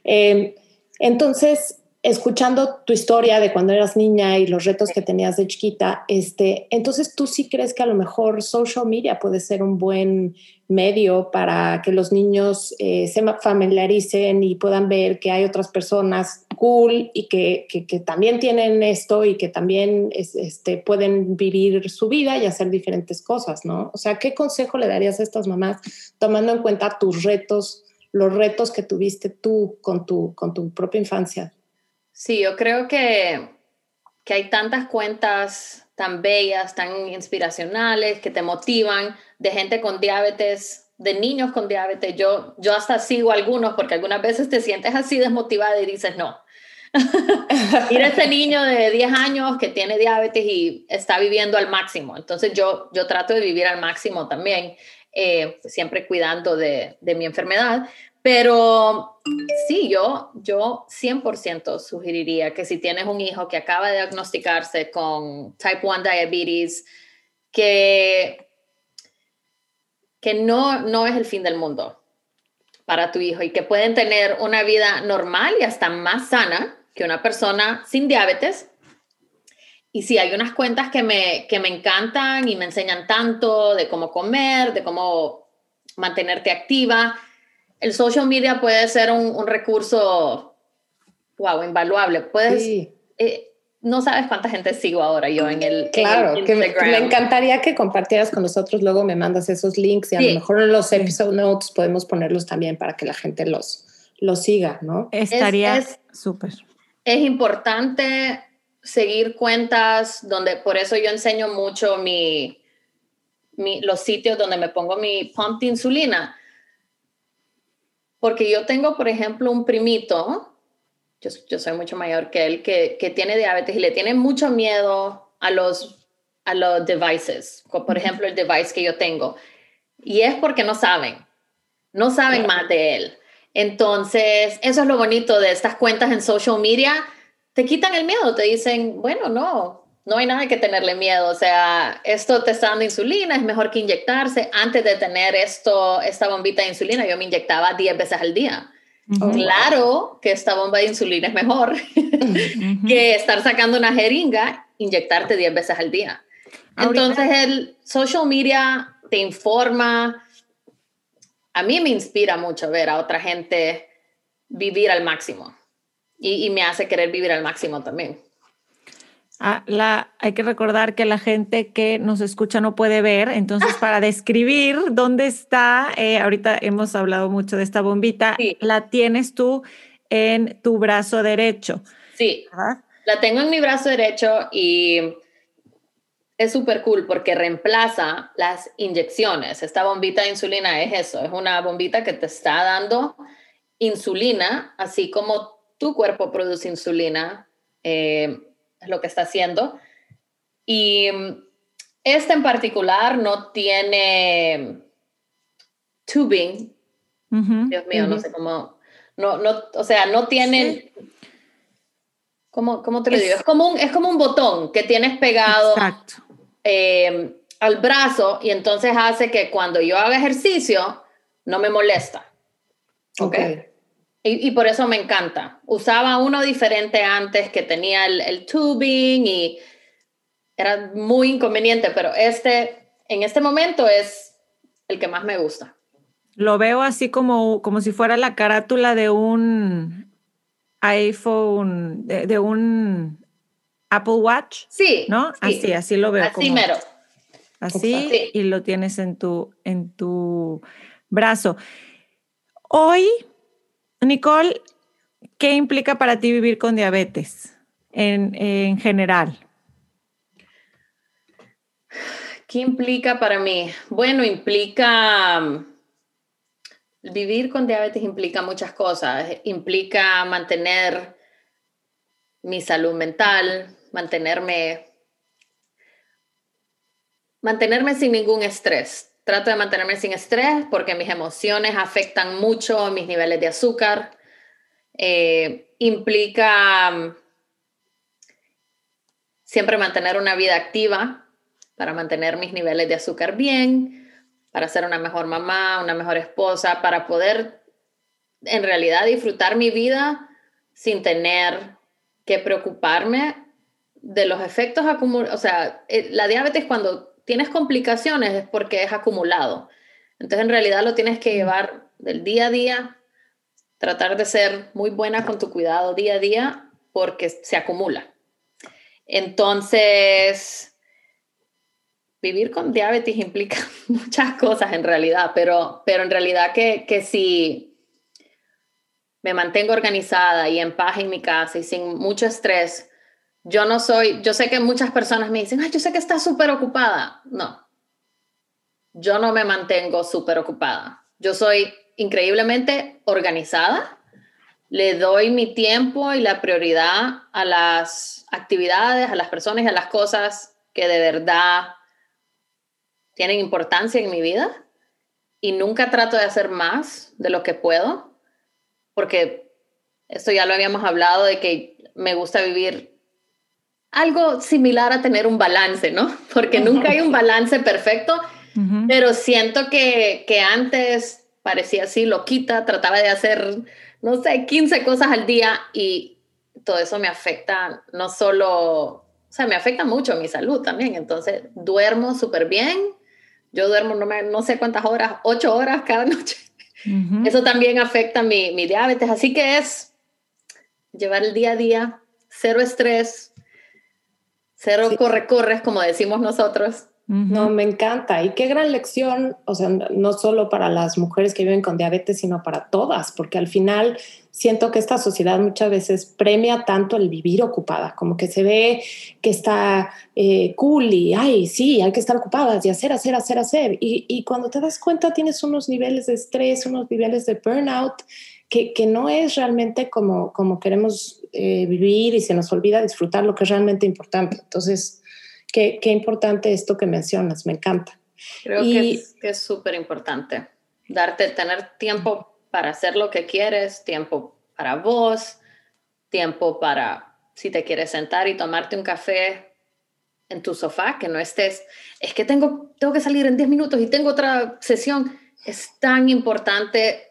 Speaker 2: eh, entonces escuchando tu historia de cuando eras niña y los retos que tenías de chiquita, este, entonces tú sí crees que a lo mejor social media puede ser un buen medio para que los niños eh, se familiaricen y puedan ver que hay otras personas cool y que, que, también tienen esto y que también este, pueden vivir su vida y hacer diferentes cosas, ¿no? O sea, ¿qué consejo le darías a estas mamás tomando en cuenta tus retos, los retos que tuviste tú con tu, con tu propia infancia?
Speaker 4: Sí, yo creo que, que hay tantas cuentas tan bellas, tan inspiracionales, que te motivan, de gente con diabetes, de niños con diabetes. Yo, yo hasta sigo algunos porque algunas veces te sientes así desmotivada y dices, no. Mira ese niño de 10 años que tiene diabetes y está viviendo al máximo. Entonces yo, yo trato de vivir al máximo también, eh, siempre cuidando de, de mi enfermedad. Pero sí, yo, yo 100% sugeriría que si tienes un hijo que acaba de diagnosticarse con type 1 diabetes, que, que no, no es el fin del mundo para tu hijo y que pueden tener una vida normal y hasta más sana que una persona sin diabetes. Y sí, hay unas cuentas que me, que me encantan y me enseñan tanto de cómo comer, de cómo mantenerte activa el social media puede ser un, recurso, wow, invaluable. Puedes, eh, no sabes cuánta gente sigo ahora yo en el
Speaker 2: Claro, que, me, encantaría que compartieras con nosotros, luego me mandas esos links y a lo mejor en los episode notes podemos ponerlos también para que la gente los, los siga, ¿no?
Speaker 3: Estaría súper.
Speaker 4: Es, importante seguir cuentas donde, por eso yo enseño mucho mi, mi, los sitios donde me pongo mi pump de insulina porque yo tengo, por ejemplo, un primito, yo, yo soy mucho mayor que él, que, que, tiene diabetes y le tiene mucho miedo a los, a los devices, como por ejemplo el device que yo tengo. Y es porque no saben, no saben más de él. Entonces, eso es lo bonito de estas cuentas en social media. Te quitan el miedo, te dicen, bueno, no, no hay nada que tenerle miedo. O sea, esto te está dando insulina, es mejor que inyectarse. Antes de tener esto, esta bombita de insulina, yo me inyectaba 10 veces al día. Claro que esta bomba de insulina es mejor que estar sacando una jeringa, inyectarte 10 veces al día. Entonces el social media te informa. A mí me inspira mucho ver a otra gente vivir al máximo y me hace querer vivir al máximo también.
Speaker 3: Ah, la, hay que recordar que la gente que nos escucha no puede ver, entonces para describir dónde está, eh, ahorita hemos hablado mucho de esta bombita, la tienes tú en tu brazo derecho.
Speaker 4: Sí, la tengo en mi brazo derecho y es súper cool porque reemplaza las inyecciones. Esta bombita de insulina es eso, es una bombita que te está dando insulina, así como tu cuerpo produce insulina. Eh, lo que está haciendo. Y mm, este en particular no tiene tubing. Dios mío, no sé cómo. No, no, o sea, no tiene. ¿Cómo, ¿Cómo, te lo digo? Es como, un, es como un botón que tienes pegado eh, al brazo y entonces hace que cuando yo haga ejercicio, no me molesta. ¿Ok?
Speaker 2: Ok.
Speaker 4: Y, y por eso me encanta. Usaba uno diferente antes que tenía el, el tubing y era muy inconveniente, pero este, en este momento es el que más me gusta.
Speaker 3: Lo veo así como, como si fuera la carátula de un iPhone, de, de un Apple Watch,
Speaker 4: Sí.
Speaker 3: ¿no?
Speaker 4: sí.
Speaker 3: Así, así lo veo.
Speaker 4: Así
Speaker 3: como-
Speaker 4: mero.
Speaker 3: Así
Speaker 4: Sí.
Speaker 3: y lo tienes en tu, en tu brazo. Hoy, Nicole, ¿qué implica para ti vivir con diabetes en, en general?
Speaker 4: ¿Qué implica para mí? Bueno, implica um, vivir con diabetes implica muchas cosas. Implica mantener mi salud mental, mantenerme mantenerme sin ningún estrés. Trato de mantenerme sin estrés porque mis emociones afectan mucho mis niveles de azúcar. Eh, implica um, siempre mantener una vida activa para mantener mis niveles de azúcar bien, para ser una mejor mamá, una mejor esposa, para poder en realidad disfrutar mi vida sin tener que preocuparme de los efectos acumulados. O sea, eh, la diabetes cuando tienes complicaciones es porque es acumulado. Entonces en realidad lo tienes que llevar del día a día, tratar de ser muy buena con tu cuidado día a día porque se acumula. Entonces, vivir con diabetes implica muchas cosas en realidad, pero, pero en realidad que, que si me mantengo organizada y en paz en mi casa y sin mucho estrés, yo no soy, yo sé que muchas personas me dicen, ay, yo sé que estás súper ocupada. No, yo no me mantengo súper ocupada. Yo soy increíblemente organizada, le doy mi tiempo y la prioridad a las actividades, a las personas y a las cosas que de verdad tienen importancia en mi vida y nunca trato de hacer más de lo que puedo, porque esto ya lo habíamos hablado de que me gusta vivir algo similar a tener un balance, ¿no? Porque nunca hay un balance perfecto, pero siento que, que antes parecía así loquita, trataba de hacer, no sé, 15 cosas al día y todo eso me afecta, no solo, o sea, me afecta mucho mi salud también. Entonces, duermo súper bien. Yo duermo no, me- no sé cuántas horas, 8 horas cada noche. Eso también afecta mi, mi diabetes. Así que es llevar el día a día, cero estrés, cero
Speaker 2: Sí.
Speaker 4: corre-corres, como decimos nosotros.
Speaker 2: No, me encanta. Y qué gran lección, o sea, no solo para las mujeres que viven con diabetes, sino para todas, porque al final siento que esta sociedad muchas veces premia tanto el vivir ocupada, como que se ve que está eh, cool y, ay, sí, hay que estar ocupadas y hacer, hacer, hacer, hacer. Y, y cuando te das cuenta tienes unos niveles de estrés, unos niveles de burnout, que, que no es realmente como, como queremos eh, vivir y se nos olvida disfrutar lo que es realmente importante. Entonces, qué, qué importante esto que mencionas, me encanta.
Speaker 4: Creo
Speaker 2: Y-
Speaker 4: que es que es súper importante darte, tener tiempo para hacer lo que quieres, tiempo para vos, tiempo para si te quieres sentar y tomarte un café en tu sofá, que no estés, es que tengo, tengo que salir en 10 minutos y tengo otra sesión. Es tan importante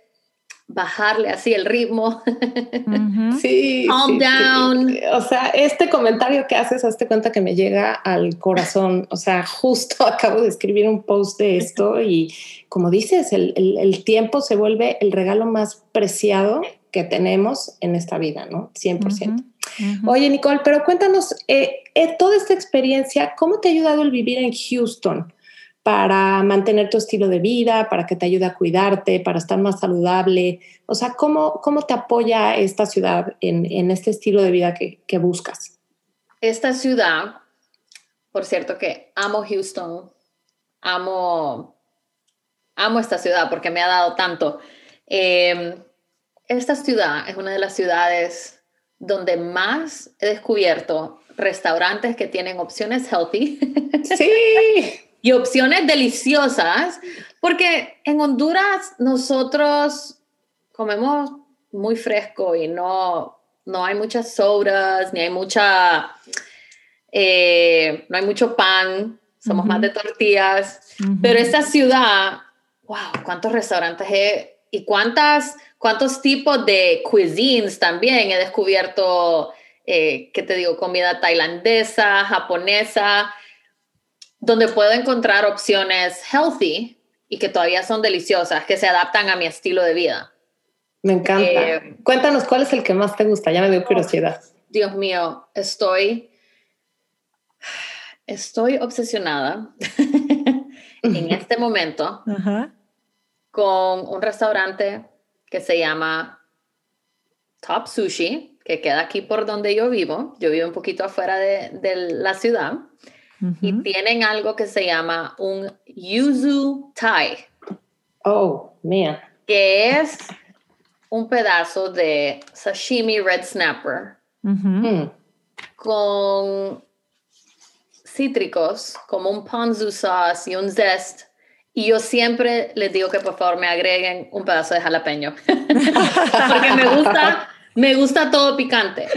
Speaker 4: bajarle así el ritmo.
Speaker 2: Sí,
Speaker 4: Calm down.
Speaker 2: O sea, este comentario que haces, hazte cuenta que me llega al corazón. O sea, justo acabo de escribir un post de esto y como dices, el, el- el tiempo se vuelve el regalo más preciado que tenemos en esta vida, ¿no? 100%.
Speaker 3: Ujú. Ujú.
Speaker 2: Oye, Nicole, pero cuéntanos, eh, eh, toda esta experiencia, ¿cómo te ha ayudado el vivir en Houston para mantener tu estilo de vida, para que te ayude a cuidarte, para estar más saludable? O sea, ¿cómo, cómo te apoya esta ciudad en, en este estilo de vida que, que buscas?
Speaker 4: Esta ciudad, por cierto que amo Houston, amo, amo esta ciudad porque me ha dado tanto. Eh, esta ciudad es una de las ciudades donde más he descubierto restaurantes que tienen opciones healthy
Speaker 2: Sí,
Speaker 4: y opciones deliciosas, porque en Honduras nosotros comemos muy fresco y no, no hay muchas sodas, ni hay mucha, eh, no hay mucho pan, somos más de tortillas, pero esta ciudad wow, cuántos restaurantes he y cuántas, cuántos tipos de cuisines también he descubierto, eh, ¿qué te digo? Comida tailandesa, japonesa, donde puedo encontrar opciones healthy y que todavía son deliciosas, que se adaptan a mi estilo de vida.
Speaker 2: Me encanta. Eh, Cuéntanos cuál es el que más te gusta, ya me dio curiosidad.
Speaker 4: Dios mío, estoy, estoy obsesionada en este momento con un restaurante que se llama Top Sushi, que queda aquí por donde yo vivo. Yo vivo un poquito afuera de, de la ciudad. Y tienen algo que se llama un yuzu Thai.
Speaker 2: Oh, man.
Speaker 4: Que es un pedazo de sashimi red snapper mm. con cítricos como un ponzu sauce y un zest. Y yo siempre les digo que por favor me agreguen un pedazo de jalapeño. Porque me gusta, me gusta todo picante.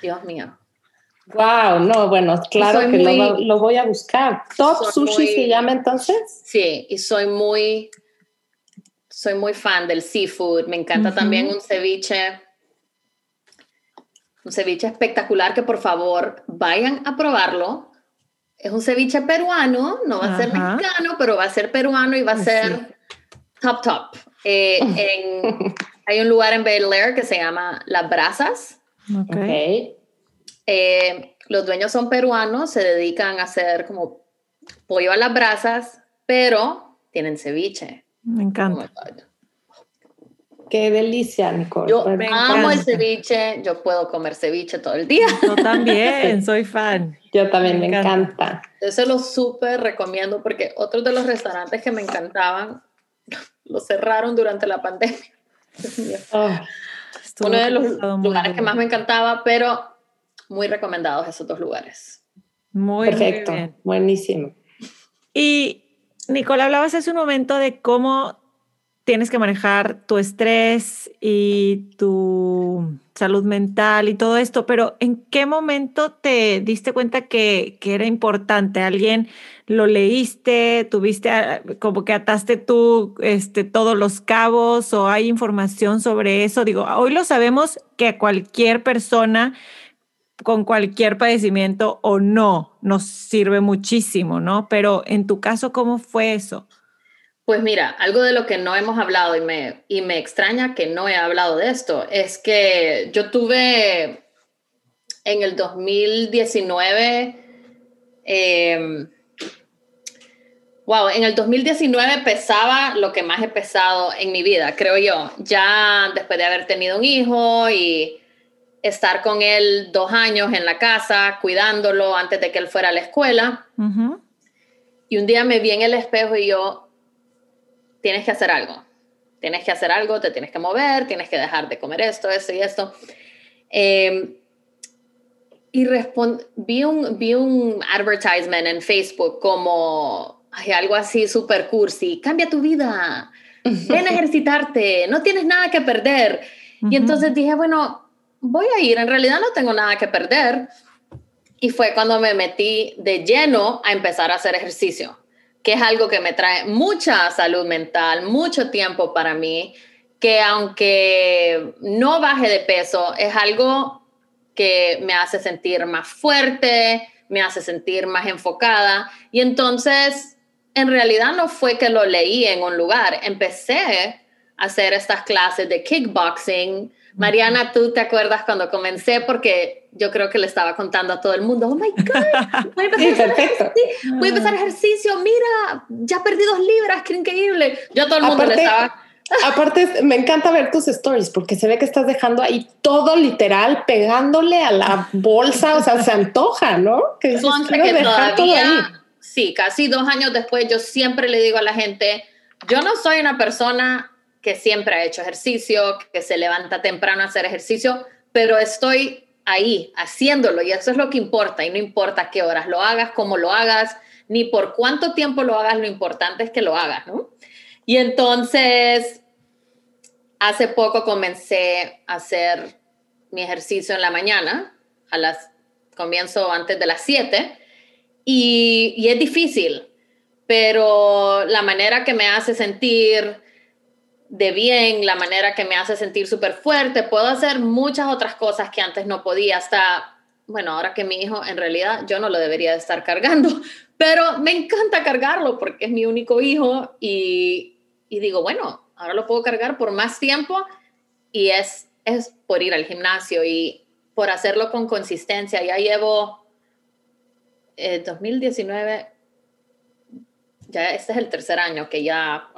Speaker 4: Dios mío.
Speaker 2: Wow, no, bueno, claro que lo, voy a buscar. Top Sushi se llama entonces.
Speaker 4: Sí, y soy muy, soy muy fan del seafood. Me encanta también un ceviche un ceviche espectacular que por favor vayan a probarlo. Es un ceviche peruano, no va a ser mexicano, pero va a ser peruano y va a ser top top. Eh, hay un lugar en Bel Air que se llama Las Brasas.
Speaker 2: Okay.
Speaker 4: Eh, los dueños son peruanos, se dedican a hacer como pollo a las brasas, pero tienen ceviche.
Speaker 3: Me encanta.
Speaker 2: Oh Qué delicia, Nicole.
Speaker 4: Yo me amo el ceviche, yo puedo comer ceviche todo el día.
Speaker 3: Yo también, soy fan.
Speaker 2: Yo también, me, encanta.
Speaker 4: Yo se lo súper recomiendo porque otros de los restaurantes que me encantaban lo cerraron durante la pandemia. Oh, Uno de los lugares que más me encantaba, pero muy recomendados esos dos lugares.
Speaker 3: Muy
Speaker 2: Perfecto, buenísimo.
Speaker 3: Y Nicole, hablabas hace un momento de cómo tienes que manejar tu estrés y tu salud mental y todo esto, pero ¿en qué momento te diste cuenta que, era importante? ¿Alguien lo leíste? ¿Tuviste ah, como que ataste tú este, todos los cabos o hay información sobre eso? Digo, hoy lo sabemos que cualquier persona con cualquier padecimiento o no nos sirve muchísimo, ¿no? Pero en tu caso, ¿cómo fue eso?
Speaker 4: Pues mira, algo de lo que no hemos hablado y me, y me extraña que no he hablado de esto es que yo tuve en el 2019, wow, em, en el 2019 pesaba lo que más he pesado en mi vida, creo yo. Ya después de haber tenido un hijo y estar con él dos años en la casa, cuidándolo antes de que él fuera a la escuela. Y un día me vi en el espejo y yo, tienes que hacer algo. Tienes que hacer algo, te tienes que mover, tienes que dejar de comer esto, esto y esto. Em, y vi un, vi un advertisement en Facebook como algo así super cursi, cambia tu vida, ven a ejercitarte, no tienes nada que perder. Y entonces dije, bueno, voy a ir, en realidad no tengo nada que perder. Y fue cuando me metí de lleno a empezar a hacer ejercicio que es algo que me trae mucha salud mental, mucho tiempo para mí, que aunque no baje de peso, es algo que me hace sentir más fuerte, me hace sentir más enfocada. Y entonces, en realidad no fue que lo leí en un lugar, empecé a hacer estas clases de kickboxing. Mariana, ¿tú te acuerdas cuando comencé? Porque yo creo que le estaba contando a todo el mundo, oh my God, voy a empezar, ejercicio, voy a empezar ejercicio, mira, ya perdí dos libras, qué increíble. Yo a todo el mundo le estaba...
Speaker 2: Aparte, me encanta ver tus stories porque se ve que estás dejando ahí todo literal pegándole a la bolsa, o sea, se antoja, ¿no?
Speaker 4: Que, que todavía, sí, casi dos años después, yo siempre le digo a la gente, yo no soy una persona que siempre ha hecho ejercicio, que se levanta temprano a hacer ejercicio, pero estoy ahí, haciéndolo, y eso es lo que importa, y no importa qué horas lo hagas, cómo lo hagas, ni por cuánto tiempo lo hagas, lo importante es que lo hagas, ¿no? Y entonces, hace poco comencé a hacer mi ejercicio en la mañana, a las, comienzo antes de las 7, y, y es difícil, pero la manera que me hace sentir de bien, la manera que me hace sentir súper fuerte, puedo hacer muchas otras cosas que antes no podía, hasta, bueno, ahora que mi hijo, en realidad yo no lo debería de estar cargando, pero me encanta cargarlo porque es mi único hijo y, y digo, bueno, ahora lo puedo cargar por más tiempo y es, es por ir al gimnasio y por hacerlo con consistencia. Ya llevo eh, 2019 ya este es el tercer año que ya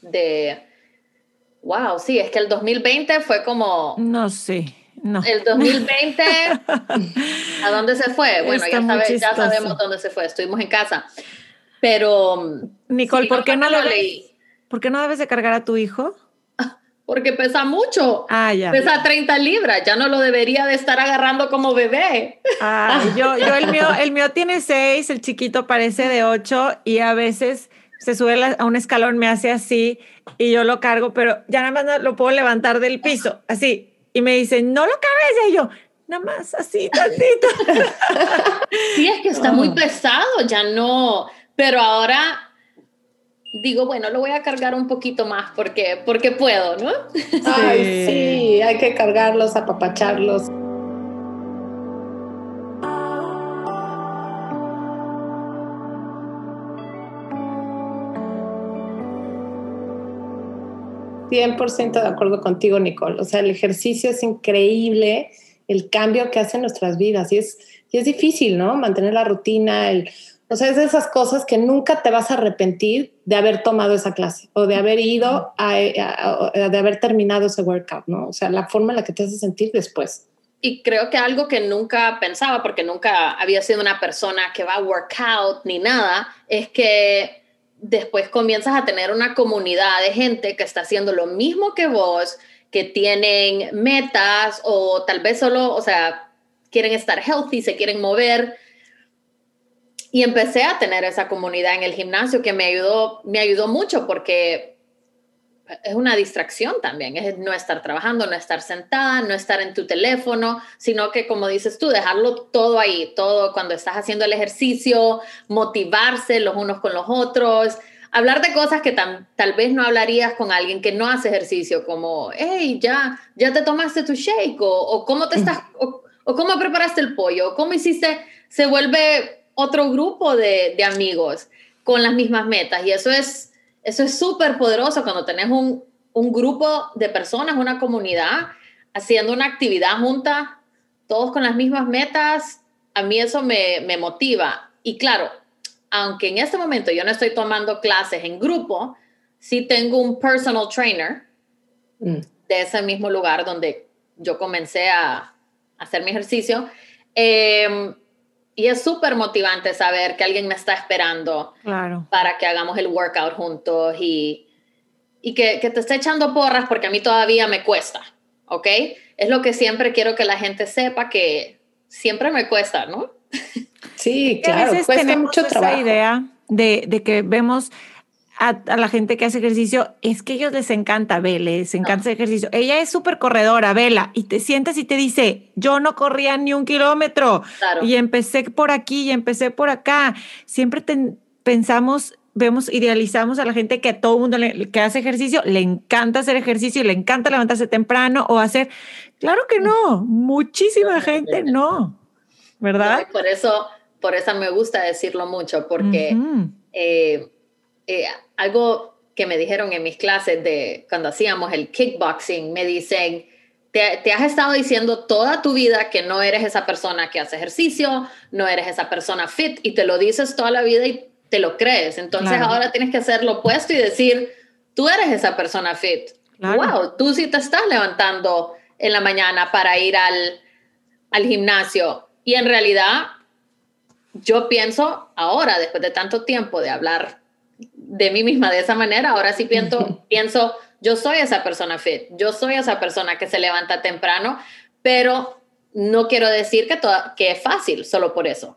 Speaker 4: de wow, sí, es que el 2020 fue como
Speaker 3: no sé. No.
Speaker 4: El 2020 ¿a dónde se fue? Bueno, ya, ya, sabemos dónde se fue, estuvimos en casa. Pero
Speaker 3: Nicole, ¿por qué no lo leí? ¿Por qué no debes de cargar a tu hijo?
Speaker 4: Porque pesa mucho.
Speaker 3: Ah, ya.
Speaker 4: Pesa 30 libras, ya no lo debería de estar agarrando como bebé.
Speaker 3: Ah, yo, yo el mío, el mío tiene 6, el chiquito parece de 8 y a veces se sube a un escalón, me hace así y yo lo cargo, pero ya nada más lo puedo levantar del piso, así. Y me dice, no lo cargues, y yo, nada más así, tantito.
Speaker 4: sí, es que está muy pesado, ya no, pero ahora digo, bueno, lo voy a cargar un poquito más porque, porque puedo, ¿no?
Speaker 2: Ay, sí, hay que cargarlos, apapacharlos. ...100% de acuerdo contigo, Nicole. O sea, el ejercicio es increíble, el cambio que hace en nuestras vidas. Y es, y es difícil, ¿no? Mantener la rutina, el o sea, es de esas cosas que nunca te vas a arrepentir de haber tomado esa clase o de haber ido a, de haber terminado ese workout, ¿no? O sea, la forma en la que te hace sentir después.
Speaker 4: Y creo que algo que nunca pensaba, porque nunca había sido una persona que va a workout ni nada, es que después comienzas a tener una comunidad de gente que está haciendo lo mismo que vos, que tienen metas o tal vez solo, o sea, quieren estar healthy, se quieren mover. Y empecé a tener esa comunidad en el gimnasio que me ayudó, me ayudó mucho porque es una distracción también, es no estar trabajando, no estar sentada, no estar en tu teléfono, sino que como dices tú, dejarlo todo ahí, todo cuando estás haciendo el ejercicio, motivarse los unos con los otros, hablar de cosas que tal vez no hablarías con alguien que no hace ejercicio, como, hey, ya, ya te tomaste tu shake, o, cómo te estás, o, o cómo preparaste el pollo, o cómo hiciste, se vuelve otro grupo de, de amigos con las mismas metas. Y eso es eso es súper poderoso cuando tenés un, un, grupo de personas, una comunidad, haciendo una actividad junta, todos con las mismas metas. A mí eso me, me motiva. Y claro, aunque en este momento yo no estoy tomando clases en grupo, sí tengo un personal trainer mm. de ese mismo lugar donde yo comencé a, hacer mi ejercicio. Eh, y es súper motivante saber que alguien me está esperando para que hagamos el workout juntos y, y que, que, te esté echando porras porque a mí todavía me cuesta, ¿ok? Es lo que siempre quiero que la gente sepa que siempre me cuesta, ¿no?
Speaker 2: Sí, claro, cuesta mucho trabajo.
Speaker 3: idea de, de que vemos a, la gente que hace ejercicio es que ellos les encanta, ve, les encanta ese ejercicio. Ella es súper corredora, vela, y te sientas y te dice, yo no corría ni un kilómetro y empecé por aquí y empecé por acá. Siempre pensamos, vemos, idealizamos a la gente que a todo mundo que hace ejercicio le encanta hacer ejercicio y le encanta levantarse temprano o hacer. Claro que no, muchísima gente no, ¿verdad?
Speaker 4: por eso, por eso me gusta decirlo mucho, porque eh, algo que me dijeron en mis clases de cuando hacíamos el kickboxing, me dicen, te, has estado diciendo toda tu vida que no eres esa persona que hace ejercicio, no eres esa persona fit y te lo dices toda la vida y te lo crees. Entonces ahora tienes que hacer lo opuesto y decir, tú eres esa persona fit. Wow, tú sí te estás levantando en la mañana para ir al, al gimnasio. Y en realidad, yo pienso ahora, después de tanto tiempo de hablar de mí misma de esa manera, ahora sí pienso, pienso, yo soy esa persona fit, yo soy esa persona que se levanta temprano, pero no quiero decir que, que es fácil solo por eso.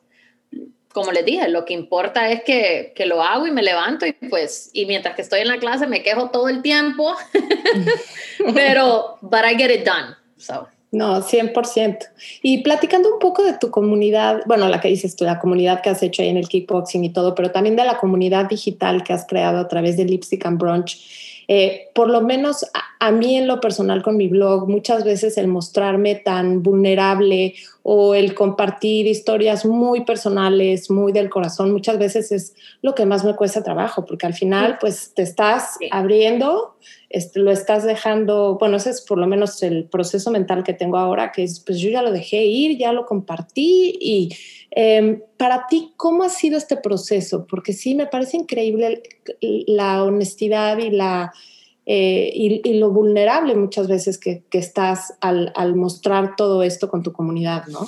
Speaker 4: Como les dije, lo que importa es que, que, lo hago y me levanto y pues, y mientras que estoy en la clase me quejo todo el tiempo, pero, but I get it done. So.
Speaker 2: No, 100%. Y platicando un poco de tu comunidad, bueno, la que dices tú, la comunidad que has hecho ahí en el kickboxing y todo, pero también de la comunidad digital que has creado a través de Lipstick and Brunch. Eh, por lo menos a, mí en lo personal con mi blog, muchas veces el mostrarme tan vulnerable o el compartir historias muy personales, muy del corazón, muchas veces es lo que más me cuesta trabajo, porque al final pues te estás abriendo, este, lo estás dejando, bueno, ese es por lo menos el proceso mental que tengo ahora, que es pues yo ya lo dejé ir, ya lo compartí y em, para ti, ¿cómo ha sido este proceso? Porque sí, me parece increíble la honestidad y la eh, y, lo vulnerable muchas veces que, estás al, mostrar todo esto con tu comunidad, ¿no?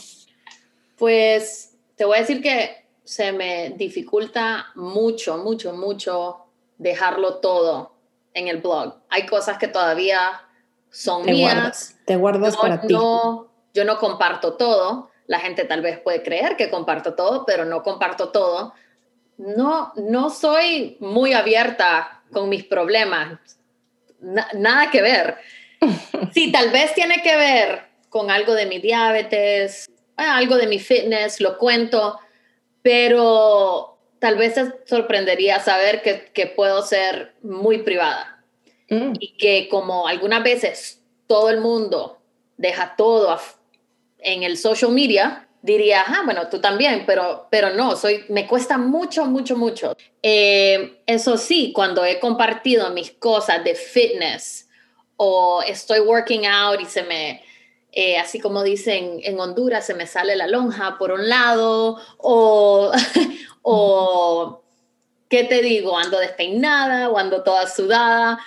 Speaker 4: Pues te voy a decir que se me dificulta mucho, mucho, mucho dejarlo todo en el blog. Hay cosas que todavía son mías.
Speaker 2: te guardas para ti.
Speaker 4: yo no comparto todo. La gente tal vez puede creer que comparto todo, pero no comparto todo. No, no soy muy abierta con mis problemas nada que ver. Sí, tal vez tiene que ver con algo de mi diabetes, ah, algo de mi fitness, lo cuento, pero tal vez te sorprendería saber que, puedo ser muy privada mm. y que como algunas veces todo el mundo deja todo en el social media, diría, ah, bueno, tú también, pero, pero no, soy, me cuesta mucho, mucho, mucho. Eh, eso sí, cuando he compartido mis cosas de fitness o estoy working out y se me, eh, así como dicen en Honduras, se me sale la lonja por un lado o, o ¿qué te digo? Ando despeinada o ando toda sudada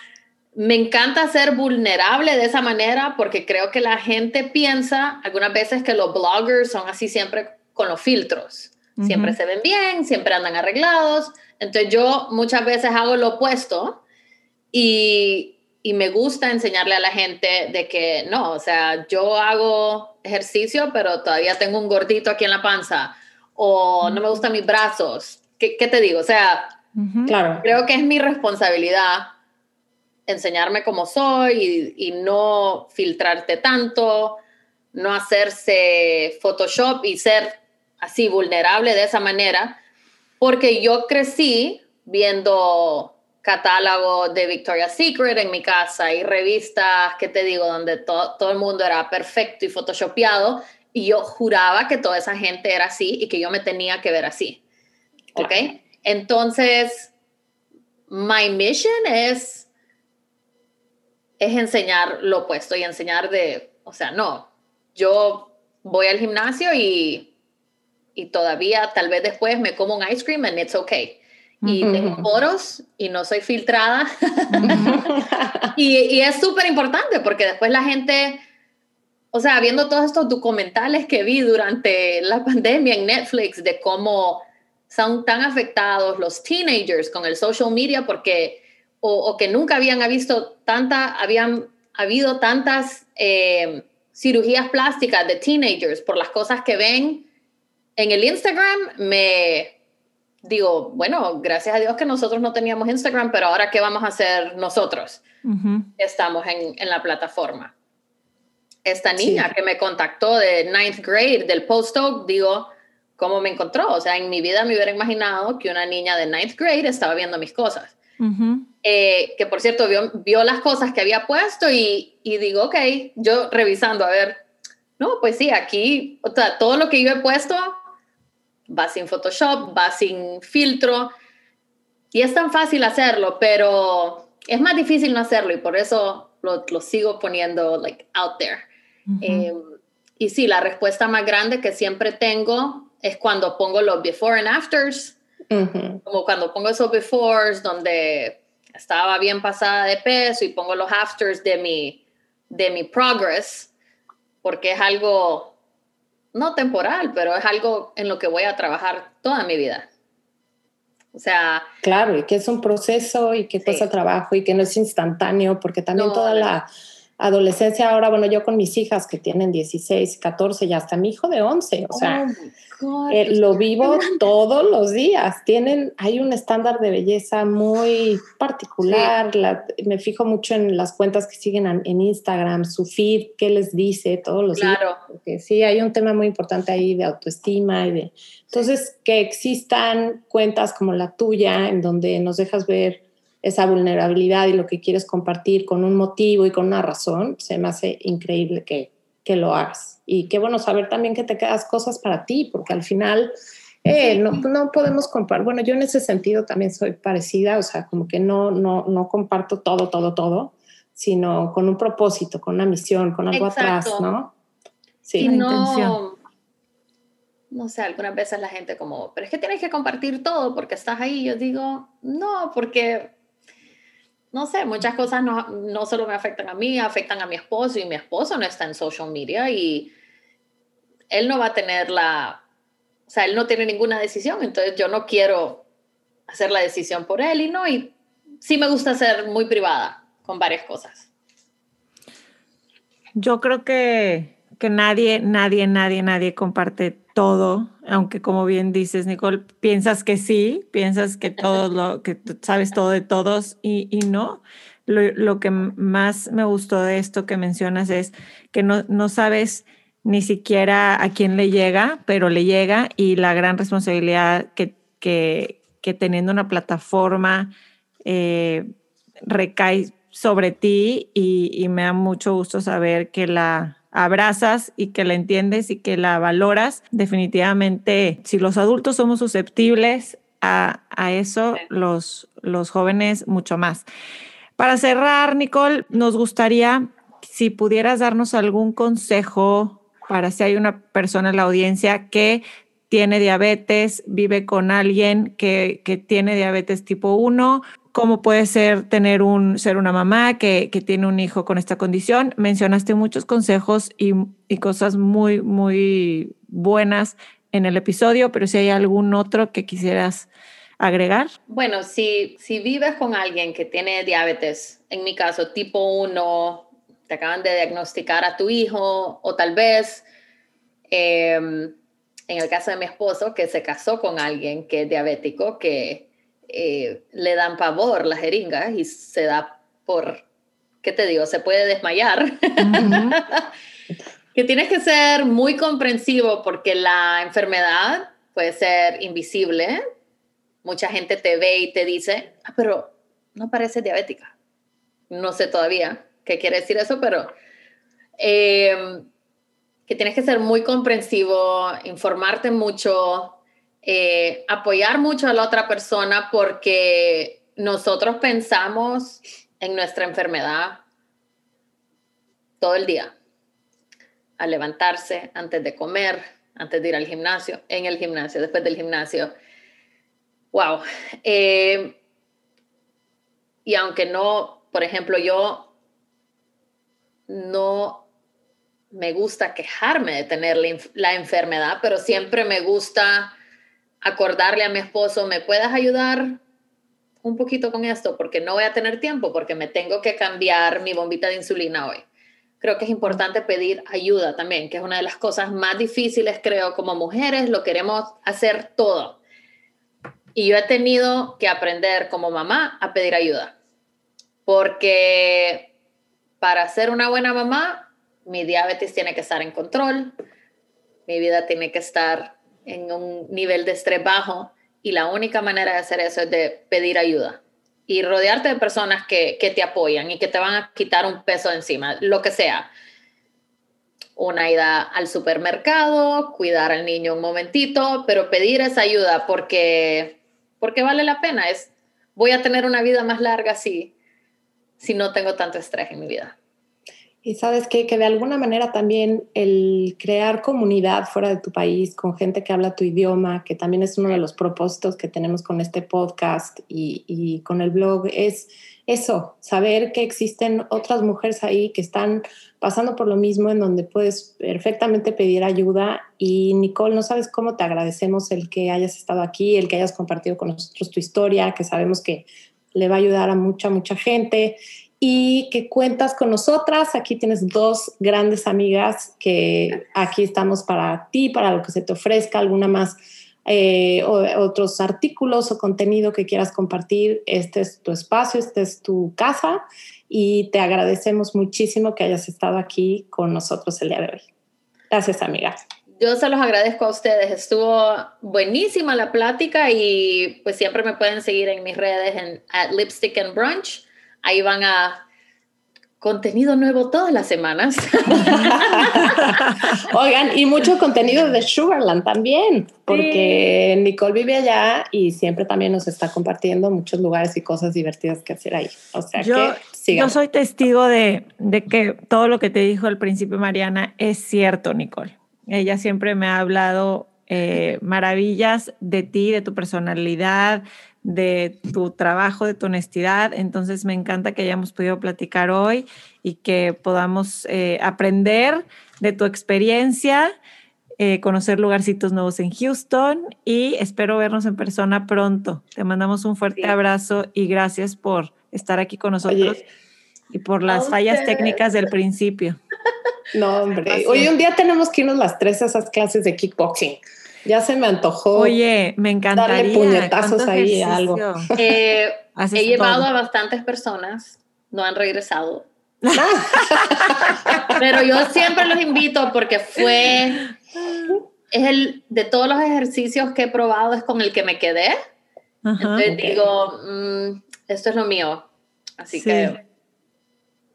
Speaker 4: me encanta ser vulnerable de esa manera porque creo que la gente piensa algunas veces que los bloggers son así siempre con los filtros. Siempre se ven bien, siempre andan arreglados. Entonces yo muchas veces hago lo opuesto y, y me gusta enseñarle a la gente de que no, o sea, yo hago ejercicio, pero todavía tengo un gordito aquí en la panza o no me gustan mis brazos. ¿Qué, qué te digo? O sea, claro. creo que es mi responsabilidad enseñarme como soy y, no filtrarte tanto, no hacerse Photoshop y ser así vulnerable de esa manera, porque yo crecí viendo catálogo de Victoria's Secret en mi casa y revistas, que te digo, donde todo el mundo era perfecto y photoshopeado, y yo juraba que toda esa gente era así y que yo me tenía que ver así. ¿Ok? Entonces, my mission es es enseñar lo opuesto y enseñar de, o sea, no, yo voy al gimnasio y, y todavía tal vez después me como un ice cream and it's okay. Y tengo poros y no soy filtrada. y, y, es súper importante porque después la gente, o sea, viendo todos estos documentales que vi durante la pandemia en Netflix de cómo son tan afectados los teenagers con el social media porque o, que nunca habían visto tanta, habían habido tantas eh, cirugías plásticas de teenagers por las cosas que ven en el Instagram, me digo, bueno, gracias a Dios que nosotros no teníamos Instagram, pero ahora qué vamos a hacer nosotros? Estamos en, en, la plataforma. Esta niña que me contactó de ninth grade del postdoc, digo, ¿cómo me encontró? O sea, en mi vida me hubiera imaginado que una niña de ninth grade estaba viendo mis cosas. Eh, que por cierto vio, vio, las cosas que había puesto y, y, digo, ok, yo revisando, a ver, no, pues sí, aquí, o sea, todo lo que yo he puesto va sin Photoshop, va sin filtro, y es tan fácil hacerlo, pero es más difícil no hacerlo y por eso lo, lo sigo poniendo like out there. Em, y sí, la respuesta más grande que siempre tengo es cuando pongo los before and afters como cuando pongo esos befores donde estaba bien pasada de peso y pongo los afters de mi, de mi progress, porque es algo no temporal, pero es algo en lo que voy a trabajar toda mi vida. O sea...
Speaker 2: Claro, y que es un proceso y que pasa trabajo y que no es instantáneo, porque también toda la adolescencia ahora, bueno, yo con mis hijas que tienen 16, 14 y hasta mi hijo de 11, o sea,
Speaker 4: Oh
Speaker 2: eh, lo vivo todos los días. Tienen, hay un estándar de belleza muy particular. La- me fijo mucho en las cuentas que siguen en, en Instagram, su feed, qué les dice todos los días.
Speaker 4: Claro.
Speaker 2: Porque sí, hay un tema muy importante ahí de autoestima y de... Entonces, que existan cuentas como la tuya en donde nos dejas ver esa vulnerabilidad y lo que quieres compartir con un motivo y con una razón, se me hace increíble que, que lo hagas. Y qué bueno saber también que te quedas cosas para ti, porque al final eh, no, no podemos comparar. Bueno, yo en ese sentido también soy parecida, o sea, como que no, no, no comparto todo, todo, todo, sino con un propósito, con una misión, con algo atrás,
Speaker 4: Exacto.
Speaker 2: ¿no?
Speaker 4: Y
Speaker 2: Sí.
Speaker 4: No,
Speaker 3: intención.
Speaker 4: no sé, algunas veces la gente como, pero es que tienes que compartir todo porque estás ahí. Yo digo, no, porque, no sé, muchas cosas no, no solo me afectan a mí, afectan a mi esposo y mi esposo no está en social media y él no va a tener la, o sea, él no tiene ninguna decisión, entonces yo no quiero hacer la decisión por él y no, y sí me gusta ser muy privada con varias cosas.
Speaker 3: Yo creo que, que nadie, nadie, nadie, nadie comparte todo, aunque como bien dices, Nicole, piensas que sí, piensas que todo lo, que sabes todo de todos y, y no. Lo, lo que más me gustó de esto que mencionas es que no, no sabes ni siquiera a quién le llega, pero le llega y la gran responsabilidad que, que, que teniendo una plataforma eh, recae sobre ti y, y me da mucho gusto saber que la abrazas y que la entiendes y que la valoras. Definitivamente, si los adultos somos susceptibles a, a eso, los, los jóvenes mucho más. Para cerrar, Nicole, nos gustaría si pudieras darnos algún consejo para si hay una persona en la audiencia que tiene diabetes, vive con alguien que, que tiene diabetes tipo 1, cómo puede ser tener un, ser una mamá que, que tiene un hijo con esta condición. Mencionaste muchos consejos y, y cosas muy, muy buenas en el episodio, pero si hay algún otro que quisieras agregar.
Speaker 4: Bueno, si, si vives con alguien que tiene diabetes, en mi caso tipo 1, te acaban de diagnosticar a tu hijo o tal vez, eh, en el caso de mi esposo, que se casó con alguien que es diabético, que eh, le dan pavor las jeringas y se da por, ¿qué te digo? Se puede desmayar. que tienes que ser muy comprensivo porque la enfermedad puede ser invisible. Mucha gente te ve y te dice, ah, pero no pareces diabética. No sé todavía qué quiere decir eso, pero eh, que tienes que ser muy comprensivo, informarte mucho, eh, apoyar mucho a la otra persona porque nosotros pensamos en nuestra enfermedad todo el día al levantarse, antes de comer, antes de ir al gimnasio, en el gimnasio, después del gimnasio. Wow. Eh, y aunque no, por ejemplo, yo no me gusta quejarme de tener la, enfermedad, pero siempre me gusta acordarle a mi esposo, ¿me puedes ayudar un poquito con esto? Porque no voy a tener tiempo, porque me tengo que cambiar mi bombita de insulina hoy creo que es importante pedir ayuda también, que es una de las cosas más difíciles, creo, como mujeres, lo queremos hacer todo. Y yo he tenido que aprender como mamá a pedir ayuda, porque para ser una buena mamá, mi diabetes tiene que estar en control, mi vida tiene que estar en un nivel de estrés bajo, y la única manera de hacer eso es de pedir ayuda y rodearte de personas que, que, te apoyan y que te van a quitar un peso de encima, lo que sea. Una ida al supermercado, cuidar al niño un momentito, pero pedir esa ayuda porque, porque vale la pena. Es, voy a tener una vida más larga si, si no tengo tanto estrés en mi vida.
Speaker 2: Y sabes que de alguna manera también el crear comunidad fuera de tu país con gente que habla tu idioma, que también es uno de los propósitos que tenemos con este podcast y, y con el blog, es eso, saber que existen otras mujeres ahí que están pasando por lo mismo, en donde puedes perfectamente pedir ayuda. Y Nicole, no sabes cómo te agradecemos el que hayas estado aquí, el que hayas compartido con nosotros tu historia, que sabemos que le va a ayudar a mucha, mucha gente y que cuentas con nosotras. Aquí tienes dos grandes amigas que aquí estamos para ti, para lo que se te ofrezca, alguna más, eh, o, otros artículos o contenido que quieras compartir. Este es tu espacio, esta es tu casa y te agradecemos muchísimo que hayas estado aquí con nosotros el día de hoy. Gracias, amiga.
Speaker 4: Yo se los agradezco a ustedes. Estuvo buenísima la plática y pues siempre me pueden seguir en mis redes en at Lipstick and Brunch Ahí van a contenido nuevo todas las semanas.
Speaker 2: Oigan, y mucho contenido de Sugarland también, porque Nicole vive allá y siempre también nos está compartiendo muchos lugares y cosas divertidas que hacer ahí. O sea
Speaker 3: yo,
Speaker 2: que
Speaker 3: Yo soy testigo de, de que todo lo que te dijo al principio Mariana es cierto, Nicole. Ella siempre me ha hablado eh, maravillas de ti, de tu personalidad, de tu trabajo, de tu honestidad. Entonces me encanta que hayamos podido platicar hoy y que podamos eh, aprender de tu experiencia, eh, conocer lugarcitos nuevos en Houston y espero vernos en persona pronto. Te mandamos un fuerte abrazo y gracias por estar aquí con nosotros y por las fallas técnicas del principio.
Speaker 2: No, hombre. Hoy un día tenemos que irnos las tres a esas clases de kickboxing. Ya se me antojó.
Speaker 3: Oye, me encantaría.
Speaker 2: Darle puñetazos ahí a algo.
Speaker 4: Eh, he llevado a bastantes personas, no han regresado. Pero yo siempre los invito porque fue, es el, de todos los ejercicios que he probado, es con el que me quedé. Entonces digo, mm, esto es lo mío. Así que.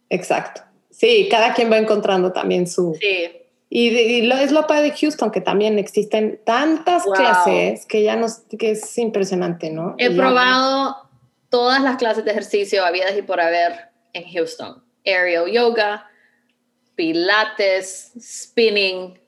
Speaker 2: Exacto. Sí, cada quien va encontrando también su,
Speaker 4: sí.
Speaker 2: Y, lo, es lo padre de Houston, que también existen tantas clases que ya nos, que es impresionante, ¿no?
Speaker 4: He probado todas las clases de ejercicio habidas y por haber en Houston. Aerial yoga, pilates, spinning,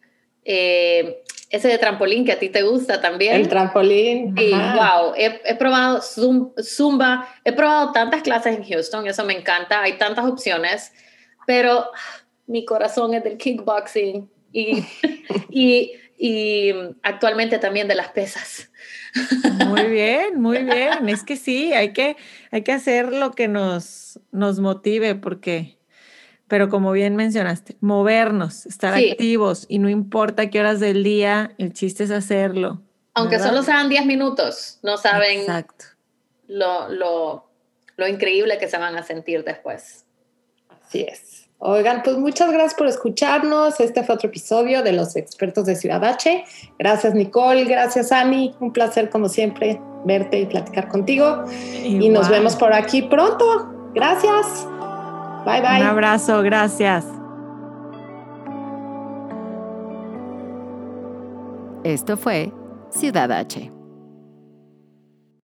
Speaker 4: eh, ese de trampolín que a ti te gusta también.
Speaker 2: El trampolín.
Speaker 4: Y wow, he, he, probado zumba, he probado tantas clases en Houston, eso me encanta, hay tantas opciones, pero mi corazón es del kickboxing y, y, y actualmente también de las pesas.
Speaker 3: Muy bien, muy bien. Es que sí, hay que, hay que hacer lo que nos, nos motive porque, pero como bien mencionaste, movernos, estar activos y no importa qué horas del día, el chiste es hacerlo.
Speaker 4: Aunque solo sean 10 minutos, no saben Exacto. Lo, lo, lo increíble que se van a sentir después.
Speaker 2: Así es. Oigan, pues muchas gracias por escucharnos. Este fue otro episodio de los expertos de Ciudad H. Gracias Nicole, gracias Ani. Un placer como siempre verte y platicar contigo. Y nos vemos por aquí pronto. Gracias. Bye bye.
Speaker 3: Un abrazo, gracias.
Speaker 5: Esto fue Ciudad H